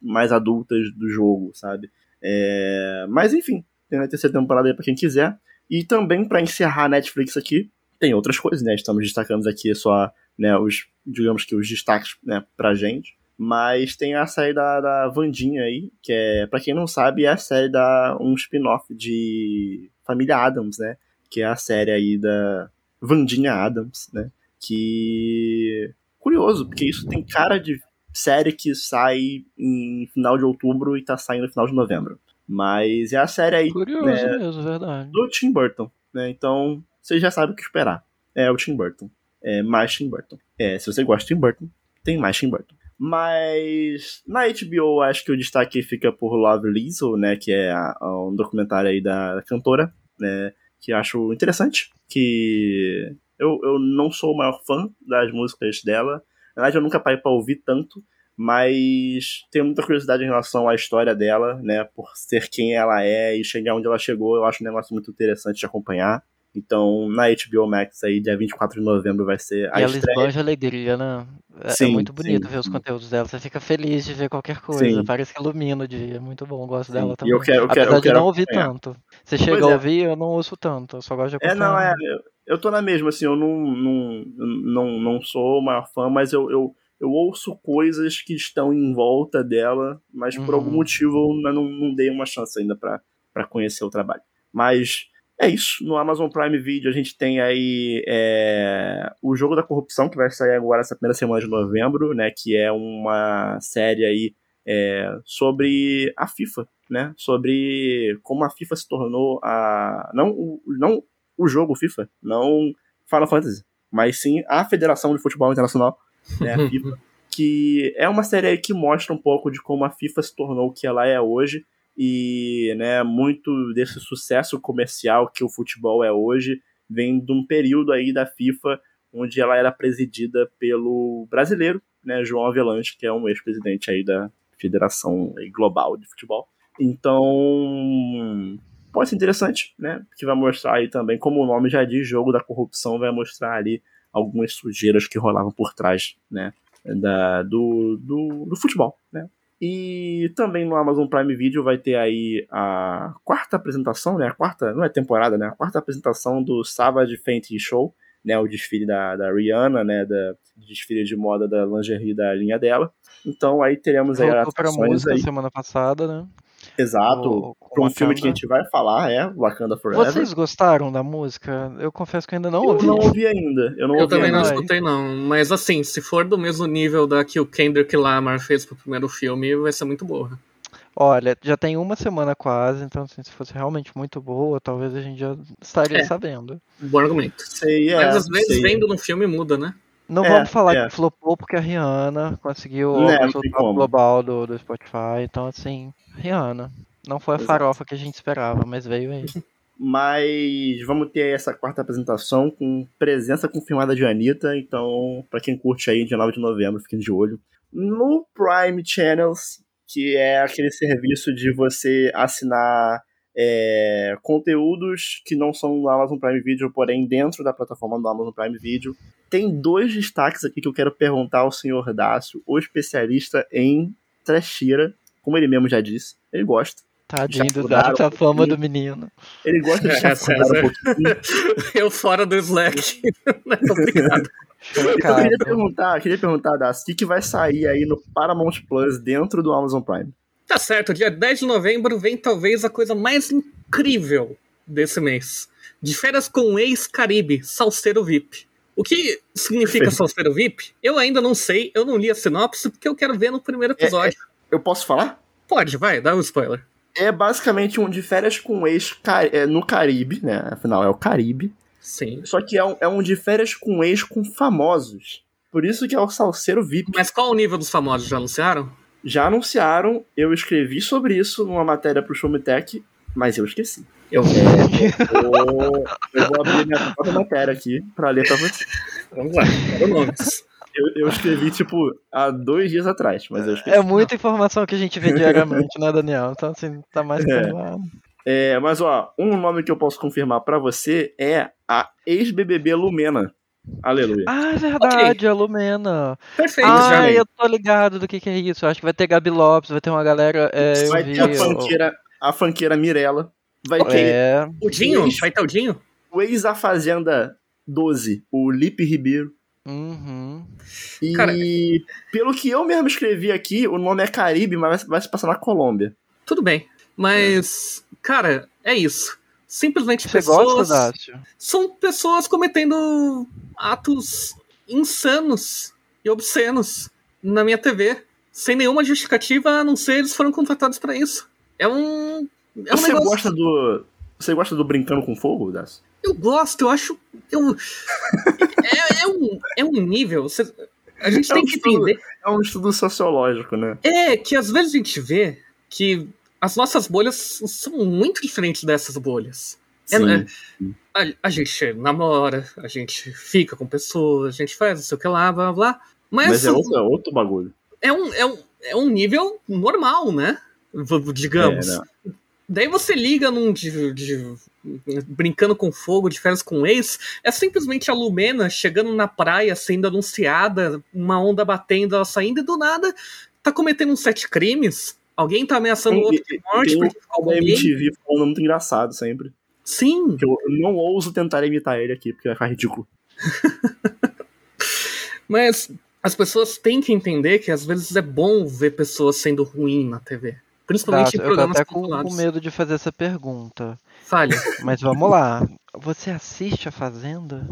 mais adultas do jogo, sabe? É... Mas enfim, tem a terceira temporada aí pra quem quiser. E também para encerrar a Netflix aqui, tem outras coisas, né? Estamos destacando aqui só, né, os, digamos que os destaques, né, pra gente. Mas tem a série da, da Vandinha aí, que é, para quem não sabe, é a série da um spin-off de Família Adams, né? Que é a série aí da Vandinha Adams, né? Que curioso, porque isso tem cara de série que sai em final de outubro e tá saindo no final de novembro. Mas é a série aí Curioso né, mesmo, verdade. do Tim Burton, né? Então, você já sabe o que esperar. É o Tim Burton. É mais Tim Burton. É, se você gosta de Tim Burton, tem mais Tim Burton. Mas na HBO acho que o destaque fica por Love Lizzo, né, que é a, a, um documentário aí da cantora, né, que acho interessante, que eu, eu não sou o maior fã das músicas dela, na verdade, eu nunca parei pra ouvir tanto, mas tenho muita curiosidade em relação à história dela, né? Por ser quem ela é e chegar onde ela chegou, eu acho um negócio muito interessante de acompanhar. Então, na HBO Max aí, dia 24 de novembro, vai ser a e estreia. ela esbanja alegria, né? É, é sim, é muito bonito sim, ver os conteúdos dela. Você fica feliz de ver qualquer coisa. Parece que ilumina o dia. É muito bom, eu gosto dela também. E eu quero, eu Apesar quero, eu de não ouvir tanto. Você chega pois a é. ouvir, eu não ouço tanto. Eu só gosto de acompanhar. É, não, é. Eu, tô na mesma, assim, eu não, não, não, não sou maior fã, mas eu, eu eu ouço coisas que estão em volta dela, mas uhum. por algum uhum. motivo eu não, não dei uma chance ainda para conhecer o trabalho. Mas é isso. No Amazon Prime Video a gente tem aí é, o Jogo da Corrupção, que vai sair agora essa primeira semana de novembro, né? Que é uma série aí é, sobre a FIFA, né? Sobre como a FIFA se tornou a. Não, o, não o jogo FIFA, não Final Fantasy, mas sim a Federação de Futebol Internacional né, a FIFA, que é uma série que mostra um pouco de como a FIFA se tornou o que ela é hoje e né, muito desse sucesso comercial que o futebol é hoje vem de um período aí da FIFA onde ela era presidida pelo brasileiro, né, João Avelanche, que é um ex-presidente aí da Federação Global de Futebol. Então, pode ser interessante, né? Que vai mostrar aí também, como o nome já diz, jogo da corrupção, vai mostrar ali algumas sujeiras que rolavam por trás, né, da, do, do, do futebol, né. E também no Amazon Prime Video vai ter aí a quarta apresentação, né, a quarta, não é temporada, né, a quarta apresentação do Savage Fenty Show, né, o desfile da, da Rihanna, né, da desfile de moda da lingerie da linha dela. Então aí teremos aí as música aí. semana passada, né? Exato. Para um filme que a gente vai falar, é Wakanda Forever. Vocês gostaram da música? Eu confesso que ainda não eu ouvi. Eu não ouvi ainda. Eu, não eu ouvi também ainda. não escutei, não. Mas assim, se for do mesmo nível da que o Kendrick Lamar fez pro primeiro filme, vai ser muito boa. Olha, já tem uma semana quase, então assim, se fosse realmente muito boa, talvez a gente já estaria é. sabendo. Bom argumento. Sei, é, Mas às vezes sei. vendo no filme muda, né? Não é, vamos falar é. que flopou porque a Rihanna conseguiu o resultado global do, do Spotify. Então, assim, Rihanna. Não foi a Exato. farofa que a gente esperava, mas veio aí. Mas vamos ter essa quarta apresentação com presença confirmada de Anitta. Então, para quem curte aí, dia 9 de novembro, fiquem de olho. No Prime Channels, que é aquele serviço de você assinar é, conteúdos que não são do Amazon Prime Video, porém dentro da plataforma do Amazon Prime Video. Tem dois destaques aqui que eu quero perguntar ao senhor Dácio, o especialista em trashira, como ele mesmo já disse, ele gosta. Tadinho do Dácio, a fama do menino. Ele gosta de chafurdar um pouquinho. Eu fora do Slack. Obrigado. Então, eu queria perguntar, queria perguntar, Dácio, o que, que vai sair aí no Paramount Plus dentro do Amazon Prime? Tá certo, dia 10 de novembro vem talvez a coisa mais incrível desse mês. De férias com o ex-Caribe, Salseiro VIP. O que significa Salseiro VIP? Eu ainda não sei, eu não li a sinopse porque eu quero ver no primeiro episódio. É, é, eu posso falar? Pode, vai, dá um spoiler. É basicamente um de férias com ex é, no Caribe, né? Afinal, é o Caribe. Sim. Só que é um, é um de férias com ex com famosos. Por isso que é o Salseiro VIP. Mas qual o nível dos famosos? Já anunciaram? Já anunciaram, eu escrevi sobre isso numa matéria pro Showmetech, mas eu esqueci. Eu, é, eu, vou, eu vou abrir minha própria matéria aqui pra ler pra você. Vamos lá. Eu, eu, escrevi, tipo, há dois dias atrás, mas eu esqueci. É muita informação que a gente vê diariamente, né, Daniel? Então, assim, tá mais é. é, mas, ó, um nome que eu posso confirmar pra você é a ex-BBB Lumena. Aleluia. Ah, é verdade, okay. a Lumena. Perfeito, ah, já. eu tô ligado do que, que é isso. Eu acho que vai ter Gabi Lopes, vai ter uma galera. É, vai ter a fanqueira, a fanqueira Mirella. Vai ter. É... O Dinho? Ex, vai ter o Dinho? O ex-A Fazenda 12, o Lipe Ribeiro. Uhum. E Cara, pelo que eu mesmo escrevi aqui, o nome é Caribe, mas vai se passar na Colômbia. Tudo bem. Mas, é. cara, é isso simplesmente Você pessoas. Gosta, são pessoas cometendo atos insanos e obscenos na minha TV. Sem nenhuma justificativa, a não ser eles foram contratados para isso. É um. É um Você negócio... gosta do. Você gosta do Brincando com Fogo, Das? Eu gosto, eu acho. Eu... é, é, um, é um nível. Você... A gente é tem um que estudo, entender. É um estudo sociológico, né? É, que às vezes a gente vê que as nossas bolhas são muito diferentes dessas bolhas. É, é, a, a, gente namora, a gente fica com pessoas, a gente faz não sei o que lá, blá blá. Mas, mas é, outro, é outro bagulho. É um, é, um, é um nível normal, né? Digamos. É, Daí você liga num de, de, brincando com fogo, de férias com ex, é simplesmente a Lumena chegando na praia, sendo anunciada, uma onda batendo, ela saindo e do nada tá cometendo uns sete crimes. Alguém tá ameaçando o outro de morte porque ficou MTV falando muito engraçado sempre. Sim. Eu não ouso tentar imitar ele aqui, porque vai ficar ridículo. Mas as pessoas têm que entender que às vezes é bom ver pessoas sendo ruins na TV. Principalmente tá, em programas eu tô até com, com medo de fazer essa pergunta. Falha. Mas vamos lá. Você assiste a Fazenda?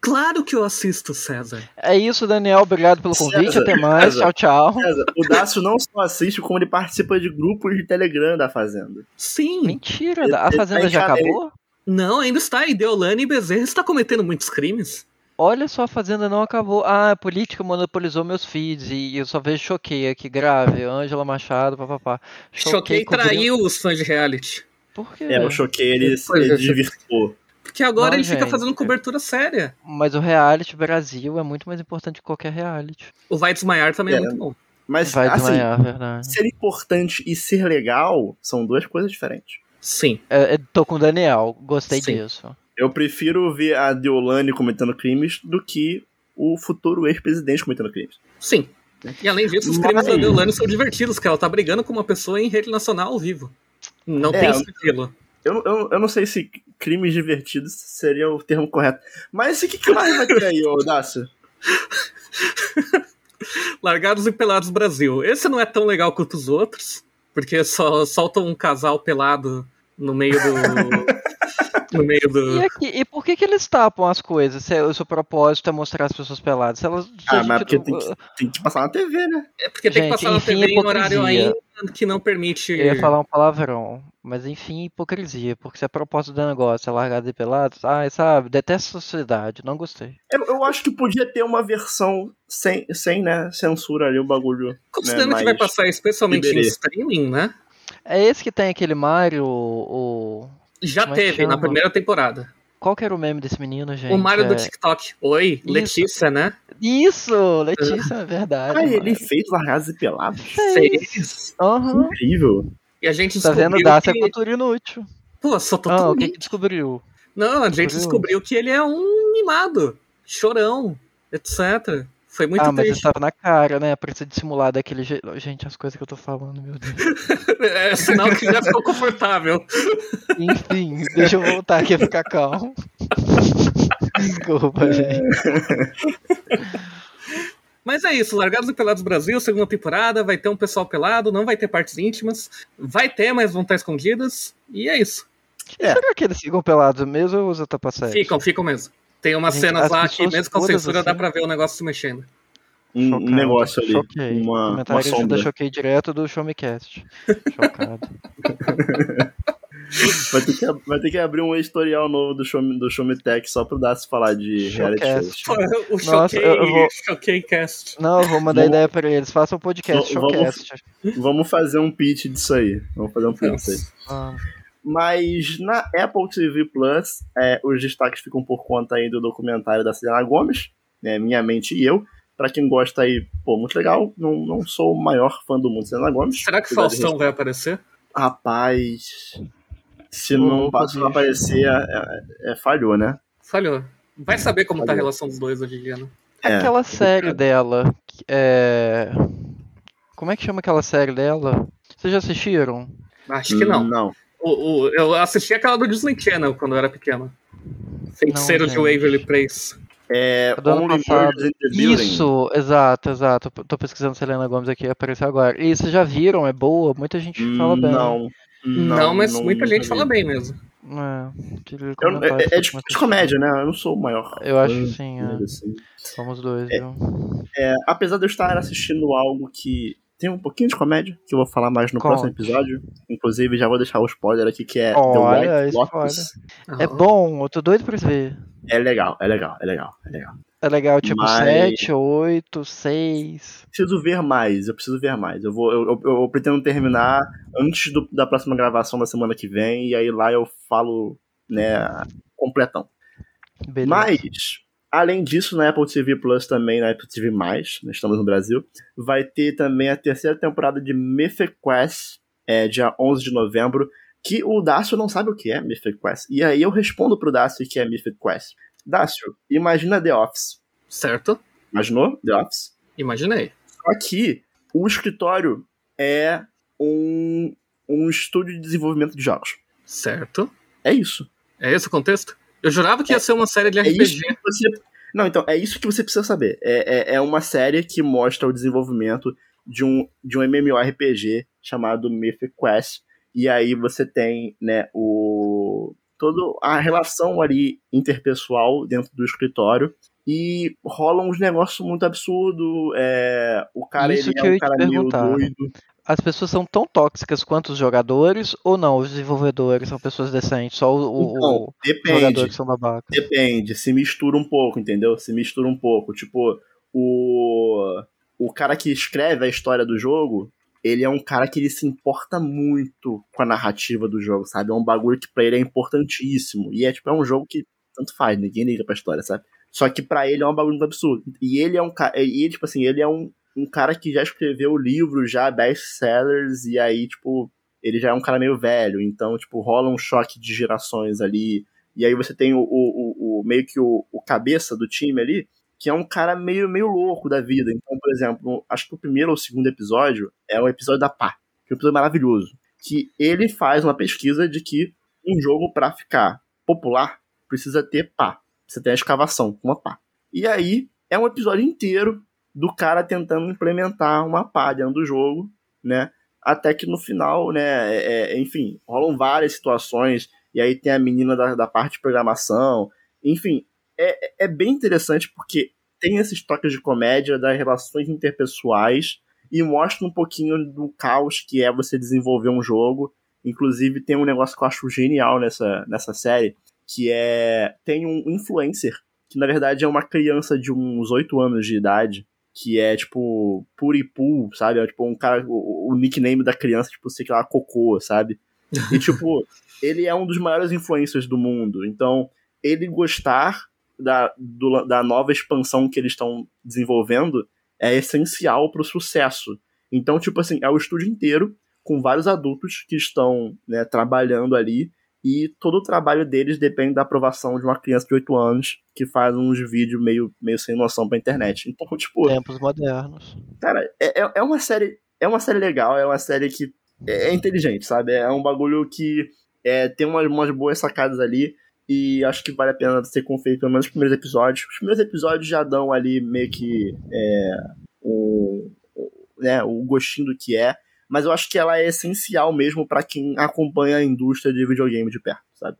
Claro que eu assisto, César. É isso, Daniel. Obrigado pelo convite. César, Até mais. César, tchau, tchau. César, o Dácio não só assiste, como ele participa de grupos de Telegram da Fazenda. Sim. Mentira. A Fazenda já acabou? Não, ainda está. E Deolane Bezerra está cometendo muitos crimes. Olha só, a Fazenda não acabou. Ah, a política monopolizou meus feeds e eu só vejo Choquei aqui, grave. Ângela Machado, papapá. Choquei, Choquei traiu os fãs de reality. Por quê? É, o Choquei ele se divirtou. Porque agora não, ele gente, fica fazendo cobertura séria. Mas o reality Brasil é muito mais importante que qualquer reality. O Vai Desmaiar também é, é muito bom. Mas Vai assim, desmaiar, verdade. ser importante e ser legal são duas coisas diferentes. Sim. É, é tô com o Daniel, gostei Sim. disso. Eu prefiro ver a Deolane cometendo crimes do que o futuro ex-presidente cometendo crimes. Sim. E além disso, os crimes da Deolane são divertidos, que ela tá brigando com uma pessoa em rede nacional ao vivo. Não é, tem sigilo. Eu, eu, eu não sei se crimes divertidos seria o termo correto. Mas o que, que mais vai ter aí, ô Dácio? Largados e Pelados Brasil. Esse não é tão legal quanto os outros, porque só soltam um casal pelado no meio do. no meio do. E, aqui, e por que, que eles tapam as coisas? Se o seu propósito é mostrar as pessoas peladas? Se elas, ah, mas porque tem que, tem que passar na TV, né? É porque Gente, tem que passar na TV em horário ainda que não permite. Eu ia falar um palavrão. Mas enfim, hipocrisia, porque se a proposta do negócio é largado e pelado, ai, sabe, detesto a sociedade, não gostei. Eu, eu, acho que podia ter uma versão sem, sem né, censura ali, o bagulho. Considerando né, que vai passar especialmente em streaming, né? É esse que tem aquele Mario, o... Já Como é teve, na primeira temporada. Qual que era o meme desse menino, gente? O Mario é... do TikTok. Oi, Isso. Letícia, né? Isso, Letícia, é verdade. Ah, ele fez Largados e Pelados? Fez. Uhum. Incrível. E a gente tá vendo? Dá que... cultura inútil. Pô, só tô ah, o que, que descobriu? Não, a gente descobriu que ele é um mimado, chorão, etc. Foi muito ah, triste. mas estava na cara, né? Pra ser dissimulado daquele jeito. Gente, as coisas que eu tô falando, meu Deus. é sinal que já ficou confortável. Enfim, deixa eu voltar aqui a ficar calmo. Desculpa, gente. Mas é isso, Largados e Pelados Brasil, segunda temporada, vai ter um pessoal pelado, não vai ter partes íntimas, vai ter, mas vão estar escondidas, e é isso. É. Será que eles ficam pelados mesmo ou usa tapa Ficam, ficam mesmo. Tem umas Gente, cenas as lá que, mesmo com todas censura, dá assim- pra ver o negócio se mexendo. Um, um Chocado, negócio ali. Choquei. Uma, uma Comentário sombra. Choquei direto do Show Me Cast. Chocado. Vai ter, que, vai ter que abrir um editorial novo do Show, do Show Me Tech só pra dar se falar de reality shows. O Nossa, Choquei, eu- eu vou- Choquei Cast. Não, eu vou mandar Vamos- ideia pra eles. Façam um podcast, Vamos- Showcast. Vamos fazer um pitch disso aí. Vamos fazer um pitch disso aí. Ah, Mas na Apple TV Plus, é, os destaques ficam por conta aí do documentário da Selena Gomes, né, Minha Mente e Eu. Pra quem gosta aí, pô, muito legal. Não, não sou o maior fã do mundo de Selena Gomes. Será que Faustão vai aparecer? Rapaz, se não, se não aparecer, é, é- falhou, né? Falhou. Vai saber como tá a Falhou. relação dos dois hoje em dia, né? É, Aquela série dela. É... Como é que chama aquela série dela? Vocês já assistiram? Acho que não. Não. O, o- eu assisti aquela do Disney Channel quando eu era pequeno. Feiticeiro Não, de. Waverly Place. É Do ano Only passado. Murders in the Building. Isso, exato, exato. Tô pesquisando Selena Gomes aqui, apareceu agora. E vocês já viram? É boa? Muita gente fala bem. Não. Não, mas muita nunca gente fala bem mesmo. É, Eu- é, é de, de comédia, né? Eu não sou o maior. Eu acho que sim, é. assim. Somos dois, viu? É, apesar de eu estar assistindo algo que tem um pouquinho de comédia, que eu vou falar mais no Conte. próximo episódio. Inclusive, já vou deixar o spoiler aqui, que é The Olha, White Lotus. É bom, eu tô doido pra ver. É legal, é legal, é legal, é legal. É legal, tipo Mas- 7, 8, 6. Preciso ver mais, eu preciso ver mais. Eu, vou, eu, eu, eu pretendo terminar antes do- da próxima gravação da semana que vem, e aí lá eu falo, né, completão. Beleza. Mas, além disso, na Apple TV Plus também, na Apple TV+, nós estamos no Brasil, vai ter também a terceira temporada de Mythic Quest, é, dia 11 de novembro, que o Dácio não sabe o que é Mythic Quest. E aí eu respondo pro Dácio que é Mythic Quest. Dácio, imagina The Office. Certo? Imaginou The Office? Imaginei. Aqui, o escritório é um, um estúdio de desenvolvimento de jogos. Certo. É isso. É esse o contexto? Eu jurava que ia ser uma série de É RPG. isso que você. Não, então, é isso que você precisa saber. É, é, é uma série que mostra o desenvolvimento de um, de um MMORPG chamado Mythic Quest. E aí você tem, né, o. toda a relação ali interpessoal dentro do escritório. E rola uns negócios muito absurdos. É, o cara Isso ele que é eu um cara meio perguntar. doido. As pessoas são tão tóxicas quanto os jogadores ou não? Os desenvolvedores são pessoas decentes, só o, Então, o- os depende. jogadores são babacas. Depende, se mistura um pouco, entendeu? Se mistura um pouco. Tipo, o, o cara que escreve a história do jogo, ele é um cara que ele se importa muito com a narrativa do jogo, sabe? É um bagulho que pra ele é importantíssimo. E é tipo, é um jogo que tanto faz, ninguém liga pra história, sabe? Só que pra ele é um bagulho muito absurdo. E ele é um cara. E ele, tipo assim, ele é um, um cara que já escreveu livros já best-sellers, e aí, tipo, ele já é um cara meio velho. Então, tipo, rola um choque de gerações ali. E aí você tem o, o, o- o- meio que o, o cabeça do time ali, que é um cara meio, meio louco da vida. Então, por exemplo, acho que o primeiro ou o segundo episódio é o episódio da pá, que é um episódio maravilhoso. Que ele faz uma pesquisa de que um jogo pra ficar popular precisa ter pá. Precisa ter a escavação com uma pá. E aí é um episódio inteiro do cara tentando implementar uma pá dentro do jogo, né? Até que no final, né, é- é- enfim, rolam várias situações, e aí tem a menina da, da parte de programação, enfim, é, é bem interessante porque tem esses toques de comédia das relações interpessoais e mostra um pouquinho do caos que é você desenvolver um jogo. Inclusive, tem um negócio que eu acho genial nessa, nessa série, que é. Tem um influencer, que na verdade é uma criança de uns 8 anos de idade, que é tipo Puripu, sabe? É tipo um cara. O, o nickname da criança, tipo, sei lá, Cocô, sabe? E tipo, ele é um dos maiores influencers do mundo. Então, ele gostar da, do- da nova expansão que eles estão desenvolvendo é essencial pro sucesso. Então, tipo assim, é o estúdio inteiro com vários adultos que estão né, trabalhando ali e todo o trabalho deles depende da aprovação de uma criança de 8 anos que faz uns vídeos meio, meio sem noção pra internet. Então, tipo, Tempos modernos. cara, é, é- é uma série. É uma série legal, é uma série que é, é inteligente, sabe? É um bagulho que é, tem umas, umas boas sacadas ali. E acho que vale a pena ser conferido pelo menos os primeiros episódios. Os primeiros episódios já dão ali meio que é, o- né, o gostinho do que é. Mas eu acho que ela é essencial mesmo pra quem acompanha a indústria de videogame de perto, sabe?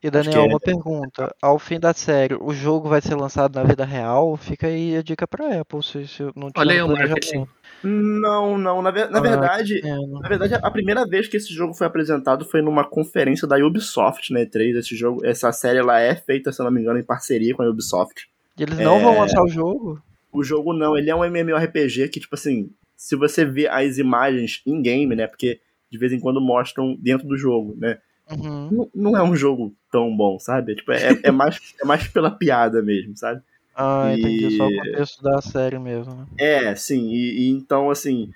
E Daniel, uma pergunta. Ao fim da série, o jogo vai ser lançado na vida real? Fica aí a dica pra Apple, se, se não Olha aí o marketing. Não, não. Na, na ah, verdade, é, na verdade, a primeira vez que esse jogo foi apresentado foi numa conferência da Ubisoft, né? 3. Esse jogo, essa série ela é feita, se não me engano, em parceria com a Ubisoft. E eles não é... vão lançar o jogo? O jogo não, ele é um MMORPG que, tipo assim, se você vê as imagens em game, né? Porque de vez em quando mostram dentro do jogo, né? Uhum. Não, não, é um jogo tão bom, sabe? Tipo, é, é, mais, é mais pela piada mesmo, sabe? Ah, e... entendi. Só o contexto da série mesmo, né? É, sim. E, e então, assim,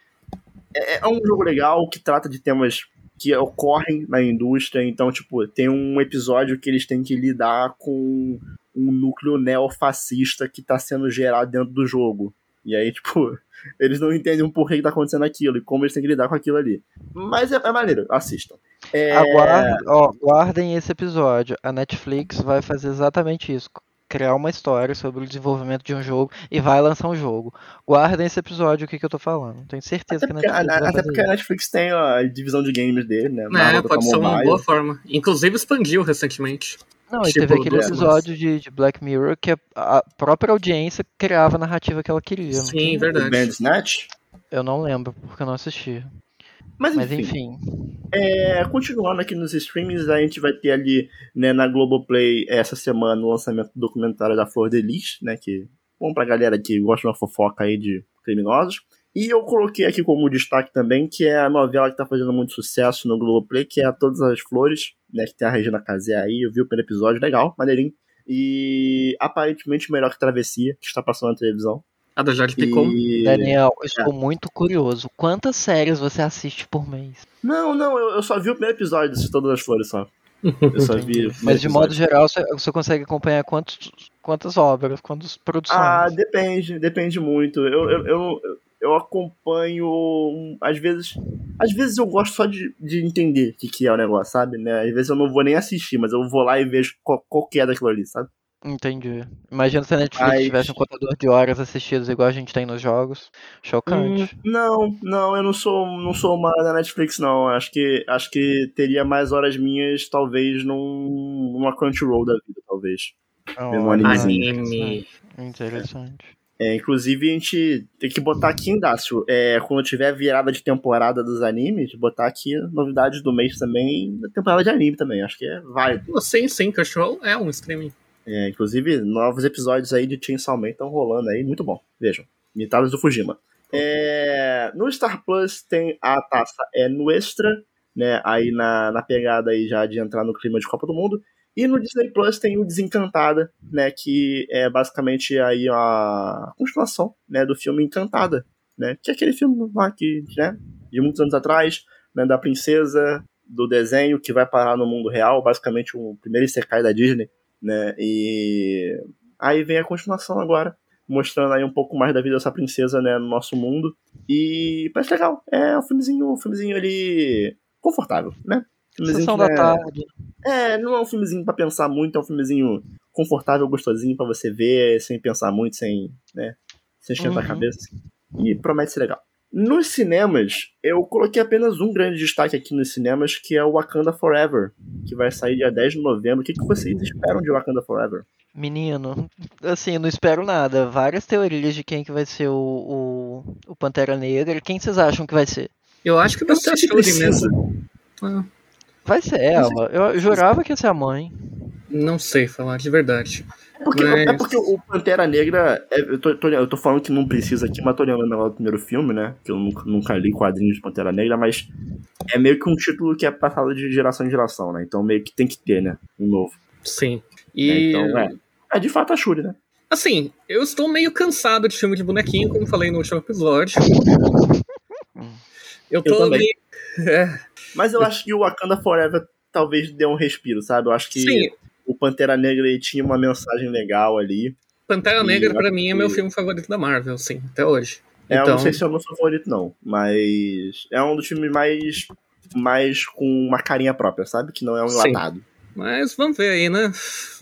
é, é, um jogo legal que trata de temas que ocorrem na indústria. Então, tipo, tem um episódio que eles têm que lidar com um núcleo neofascista que tá sendo gerado dentro do jogo. E aí, tipo, eles não entendem o porquê que tá acontecendo aquilo e como eles têm que lidar com aquilo ali. Mas é, é maneiro, assistam. É... Aguardem, esse episódio. A Netflix vai fazer exatamente isso. Criar uma história sobre o desenvolvimento de um jogo e vai lançar um jogo. Guardem esse episódio, o que, que eu tô falando. Tenho certeza até que a Netflix. A, até porque a Netflix tem a divisão de games dele, né? É, pode ser uma boa forma. Inclusive expandiu recentemente. Não, e tipo, teve aquele episódio de, de, Black Mirror que a própria audiência criava a narrativa que ela queria. Sim, verdade. Bandersnatch? Eu não lembro, porque eu não assisti. Mas, Mas enfim. É, continuando aqui nos streamings, a gente vai ter ali né, na Globoplay essa semana o lançamento do documentário da Flor de Lis, né? Que bom pra galera que gosta de uma fofoca aí de criminosos. E eu coloquei aqui como destaque também, que é a novela que tá fazendo muito sucesso no Globoplay, que é Todas as Flores, né? Que tem a Regina Casé aí. Eu vi o primeiro episódio, legal, maneirinho. E aparentemente melhor que Travessia, que está passando na televisão. A da Jade Picon. E... Daniel, eu estou é. muito curioso. Quantas séries você assiste por mês? Não, não, eu, eu só vi o primeiro episódio de Todas as Flores só. Eu só vi. Mas de modo geral, você, você consegue acompanhar quantos, quantas obras, quantas produções? Ah, depende, depende muito. Eu, eu, eu, eu acompanho. Às vezes. Às vezes eu gosto só de, de entender o que, que é o negócio, sabe? Né? Às vezes eu não vou nem assistir, mas eu vou lá e vejo qual, qual que é daquilo ali, sabe? Entendi. Imagina se a Netflix tivesse um contador de horas assistidas igual a gente tem nos jogos. Chocante. Hum, não, não, eu não sou, não sou uma da Netflix, não. Acho que, acho que teria mais horas minhas, talvez, num, numa Crunchyroll da vida, talvez. Oh, anime. Interessante. É, inclusive, a gente tem que botar aqui em Dácio, é, quando tiver virada de temporada dos animes, botar aqui novidades do mês também, da temporada de anime também. Acho que é válido. Sim, sim, Crunchyroll é um streaming. É, inclusive, novos episódios aí de Chainsaw Man estão rolando aí, muito bom. Vejam. Mitadas do Fujima. É, no Star Plus tem a taça é Nuestra, né? Aí na, na pegada aí já de entrar no clima de Copa do Mundo. E no Disney Plus tem o Desencantada, né? Que é basicamente aí a continuação né, do filme Encantada, né? Que é aquele filme lá que, né, de muitos anos atrás, né, da princesa, do desenho que vai parar no mundo real, basicamente o primeiro Isekai da Disney, né? E aí vem a continuação agora, mostrando aí um pouco mais da vida dessa princesa, né, no nosso mundo. E parece legal. É um filmezinho, um filmezinho ali confortável, né? Filmezinho Sessão da é... tarde. É, não é um filmezinho para pensar muito, é um filmezinho confortável, gostosinho para você ver, sem pensar muito, sem, né, sem esquentar uhum. a cabeça. E promete ser legal. Nos cinemas, eu coloquei apenas um grande destaque aqui nos cinemas, que é o Wakanda Forever, que vai sair dia 10 de novembro. O que, que vocês esperam de Wakanda Forever? Menino, assim, não espero nada. Várias teorias de quem que vai ser o, o, o Pantera Negra. Quem vocês acham que vai ser? Eu acho que vai ser a Shuri mesmo. Ah. Vai ser ela. Eu jurava que ia ser a mãe. Não sei falar de verdade. Porque, mas... É porque o Pantera Negra. É, eu, tô, tô, eu tô falando que não precisa aqui, mas tô lembrando agora do primeiro filme, né? Que eu nunca, nunca li quadrinhos de Pantera Negra, mas é meio que um título que é passado de geração em geração, né? Então meio que tem que ter, né? Um novo. Sim. E... É, então, é. É de fato a Shuri, né? Assim, eu estou meio cansado de filme de bonequinho, como falei no último episódio. Eu tô eu meio. É. Mas eu acho que o Wakanda Forever talvez dê um respiro, sabe? Eu acho que. Sim o Pantera Negra ele tinha uma mensagem legal ali. Pantera Negra, para mim, é meu filme favorito da Marvel, sim, até hoje. É, então... eu não sei se é o meu favorito, não. Mas é um dos filmes mais, mais com uma carinha própria, sabe? Que não é um enlatado. Sim. Mas vamos ver aí, né?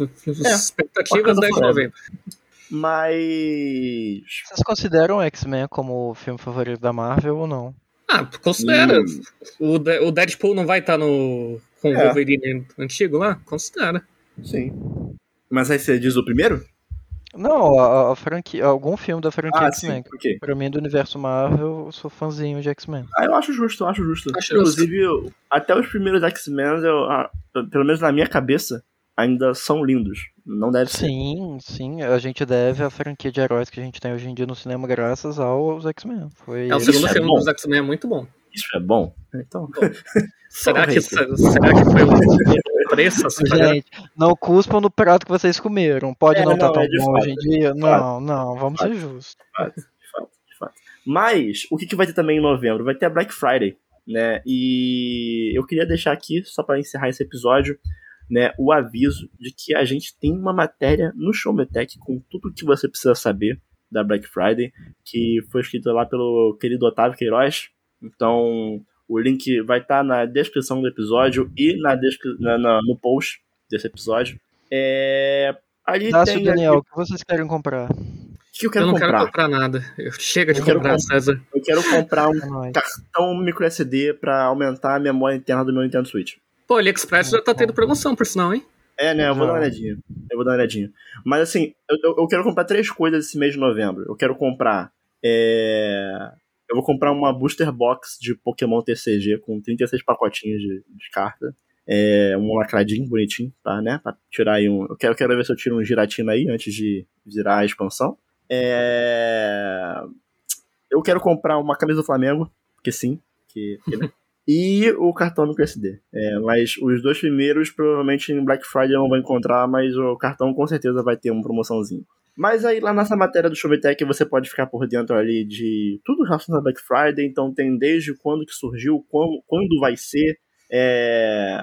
É, Expectativas 10 de novembro. Mas. Vocês consideram X-Men como o filme favorito da Marvel ou não? Ah, considera. Hum. O, o Deadpool não vai estar tá no com o é. Wolverine antigo lá, considera. Sim. Mas aí você diz o primeiro? Não, a, a franquia, algum filme da franquia ah, X-Men. Okay. Pra mim, do universo Marvel, eu sou fãzinho de X-Men. Ah, eu acho justo, eu acho justo. Acho Inclusive, justo. até os primeiros X-Men, pelo menos na minha cabeça, ainda são lindos. Não deve ser. Sim, sim. A gente deve a franquia de heróis que a gente tem hoje em dia no cinema graças aos X-Men. Foi... É, o segundo é filme bom. dos X-Men é muito bom. Isso é bom. Então. Bom. será, que, será que foi um preço assim, Gente, não cuspam no prato que vocês comeram. Pode é, não estar tá tão é bom fato, hoje em dia? Não, não, vamos ser justos. De fato, de fato, de fato. Mas, o que, que vai ter também em novembro? Vai ter a Black Friday. Né? E eu queria deixar aqui, só para encerrar esse episódio, né, o aviso de que a gente tem uma matéria no Showmetech com tudo o que você precisa saber da Black Friday, que foi escrito lá pelo querido Otávio Queiroz. Então, o link vai estar tá na descrição do episódio e na, na, na no post desse episódio. É, ali Dácio, tem Daniel, o que vocês querem comprar? O que eu quero eu não comprar? quero comprar nada. Eu chega de eu comprar, comp César. Eu quero comprar um é cartão micro SD para aumentar a memória interna do meu Nintendo Switch. Pô, AliExpress já tá tendo promoção, por sinal, hein? É, né? Eu vou dar uma olhadinha. Eu vou dar uma olhadinha. Mas assim, eu, eu quero comprar três coisas esse mês de novembro. Eu quero comprar. É... Eu vou comprar uma booster box de Pokémon TCG com 36 pacotinhos de, de carta. É, um lacradinho bonitinho, tá, né? Pra tirar aí um. Eu quero, eu quero ver se eu tiro um giratina aí antes de virar a expansão. É... Eu quero comprar uma camisa do Flamengo, porque sim. Que, que né? e o cartão no PSD. É, mas os dois primeiros, provavelmente em Black Friday eu não vou encontrar, mas o cartão com certeza vai ter uma promoçãozinha. Mas aí lá nessa matéria do Showmetech você pode ficar por dentro ali de tudo relacionado a Black Friday, então tem desde quando que surgiu, como, quando vai ser, é,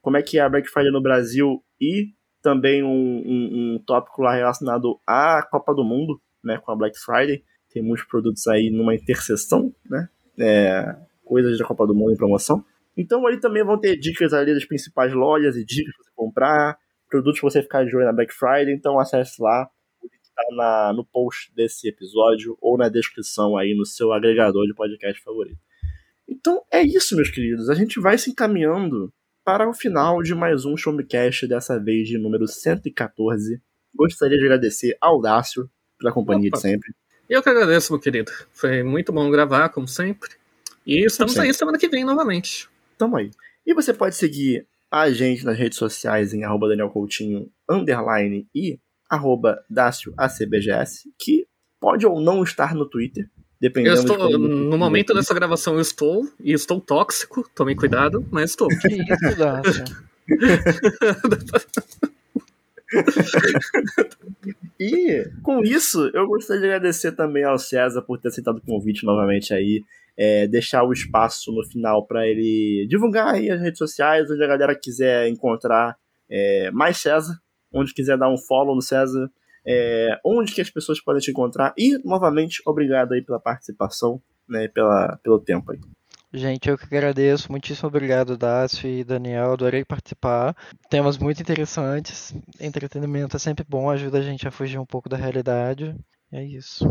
como é que é a Black Friday no Brasil e também um, um, um tópico lá relacionado à Copa do Mundo, né, com a Black Friday. Tem muitos produtos aí numa interseção, né? É, coisas da Copa do Mundo em promoção. Então ali também vão ter dicas ali das principais lojas e dicas para você comprar, produtos para você ficar de olho na Black Friday. Então acesse lá, link está na, no post desse episódio ou na descrição aí no seu agregador de podcast favorito. Então é isso, meus queridos. A gente vai se encaminhando para o final de mais um Showmecast, dessa vez de número 114. Gostaria de agradecer ao Dácio pela companhia Opa. de sempre. Eu que agradeço, meu querido. Foi muito bom gravar, como sempre. E estamos aí semana que vem novamente. Tamo aí. E você pode seguir a gente nas redes sociais em arroba Daniel Coutinho, underline e arroba Dácio ACBGS, que pode ou não estar no Twitter, dependendo eu estou, de No momento dessa gravação eu estou, e estou tóxico, tome cuidado, mas estou. Que isso, Dácio? e com isso, eu gostaria de agradecer também ao César por ter aceitado o convite novamente aí é, deixar o espaço no final para ele divulgar aí as redes sociais, onde a galera quiser encontrar é, mais César, onde quiser dar um follow no César, é, onde que as pessoas podem te encontrar. E, novamente, obrigado aí pela participação, né, pela, pelo tempo aí. Gente, eu que agradeço. Muitíssimo obrigado, Dácio e Daniel. Adorei participar. Temas muito interessantes. Entretenimento é sempre bom, ajuda a gente a fugir um pouco da realidade. É isso.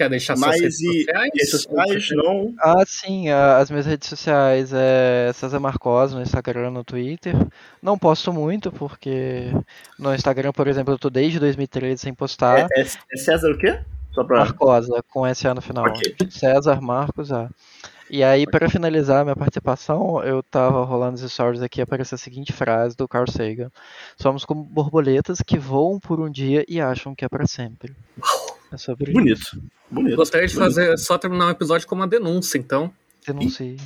Quer deixar suas Mas redes e, sociais? Redes sociais não. Ah, sim, as minhas redes sociais é César Marcos no Instagram, no Twitter. Não posto muito, porque no Instagram, por exemplo, eu tô desde 2013 sem postar. É, é, é César o quê? Só pra... Marcosa, com SA no final. Okay. César Marcos A. E aí, para finalizar minha participação, eu tava rolando os stories aqui e apareceu a seguinte frase do Carl Sagan: Somos como borboletas que voam por um dia e acham que é para sempre. É sobre Bonito. Isso. Bonito. Gostaria de Bonito. fazer só terminar um episódio com uma denúncia, então. Denuncie.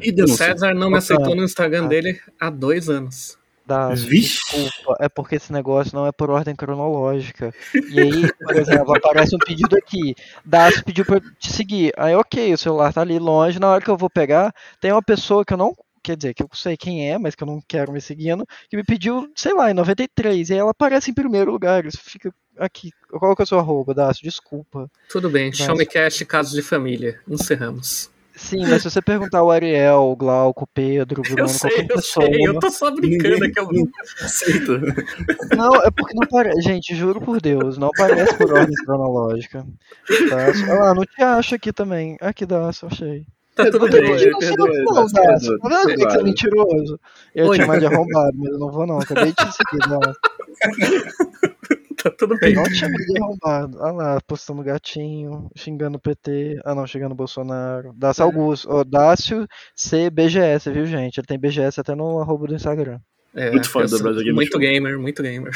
E, e O César não me aceitou no Instagram ah. dele há dois anos. Das, desculpa, é porque esse negócio não é por ordem cronológica. E aí, por exemplo, aparece um pedido aqui. Das pediu pra te seguir. Aí, ok, o celular tá ali longe. Na hora que eu vou pegar, tem uma pessoa que eu não. Quer dizer, que eu sei quem é, mas que eu não quero me seguindo, que me pediu, sei lá, em 93. E aí ela aparece em primeiro lugar. Isso fica aqui. Qual que é o seu arroba, Dácio? Desculpa. Tudo bem, Show Me Cash, casos de família. Encerramos. Sim, mas se você perguntar o Ariel, o Glauco, o Pedro, o Bruno, eu sei, qualquer eu pessoa. Sei, eu tô só brincando aqui. Eu aceito. Não, é porque não parece. Gente, juro por Deus, não parece por ordem cronológica. Tá? Ah, não te acho aqui também. Aqui dá, só achei. Tá tudo bem. Perdoa, perdoa, Não, Dácio. Tá vendo que você é mentiroso? Eu Oi. te chamar de arrombado, mas eu não vou não. Acabei de te seguir, Dácio. Tá tudo bem. Não de arrombado. Olha lá, postando gatinho, xingando o PT. Ah não, xingando o Bolsonaro. Dácio Augusto. Ó, Dácio CBGS, viu, gente? Ele tem BGS até no arroba do Instagram. É, Muito fã do Brasil Game Muito Show. gamer, muito gamer.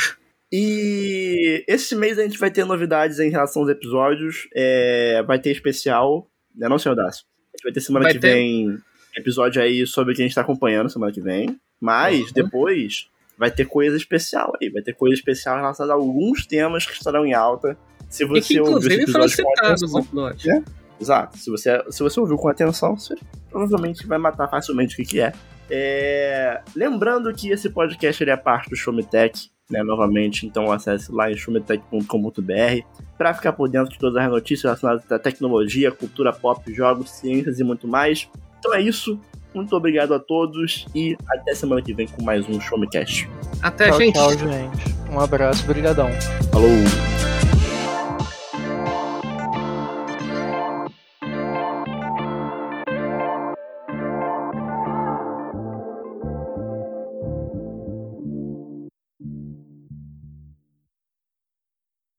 E esse mês a gente vai ter novidades em relação aos episódios. É, vai ter especial, né, não, senhor Dácio? A gente vai ter semana Vai que ter. vem episódio aí sobre o que a gente tá acompanhando semana que vem. Mas Uhum. depois vai ter coisa especial aí. Vai ter coisa especial relacionada a alguns temas que estarão em alta. Se E que você ouviu esse inclusive foram citados no episódio. Exato. Se você, se você ouviu com atenção, você provavelmente vai matar facilmente o que, que é. É, Lembrando que esse podcast ele é parte do Showmetech, né? Novamente, então acesse lá em showmetech.com.br para ficar por dentro de todas as notícias relacionadas à tecnologia, cultura pop, jogos, ciências e muito mais. Então é isso. Muito obrigado a todos e até semana que vem com mais um Showmecast. Até, tchau, gente. tchau, gente. Um abraço, brigadão. Falou!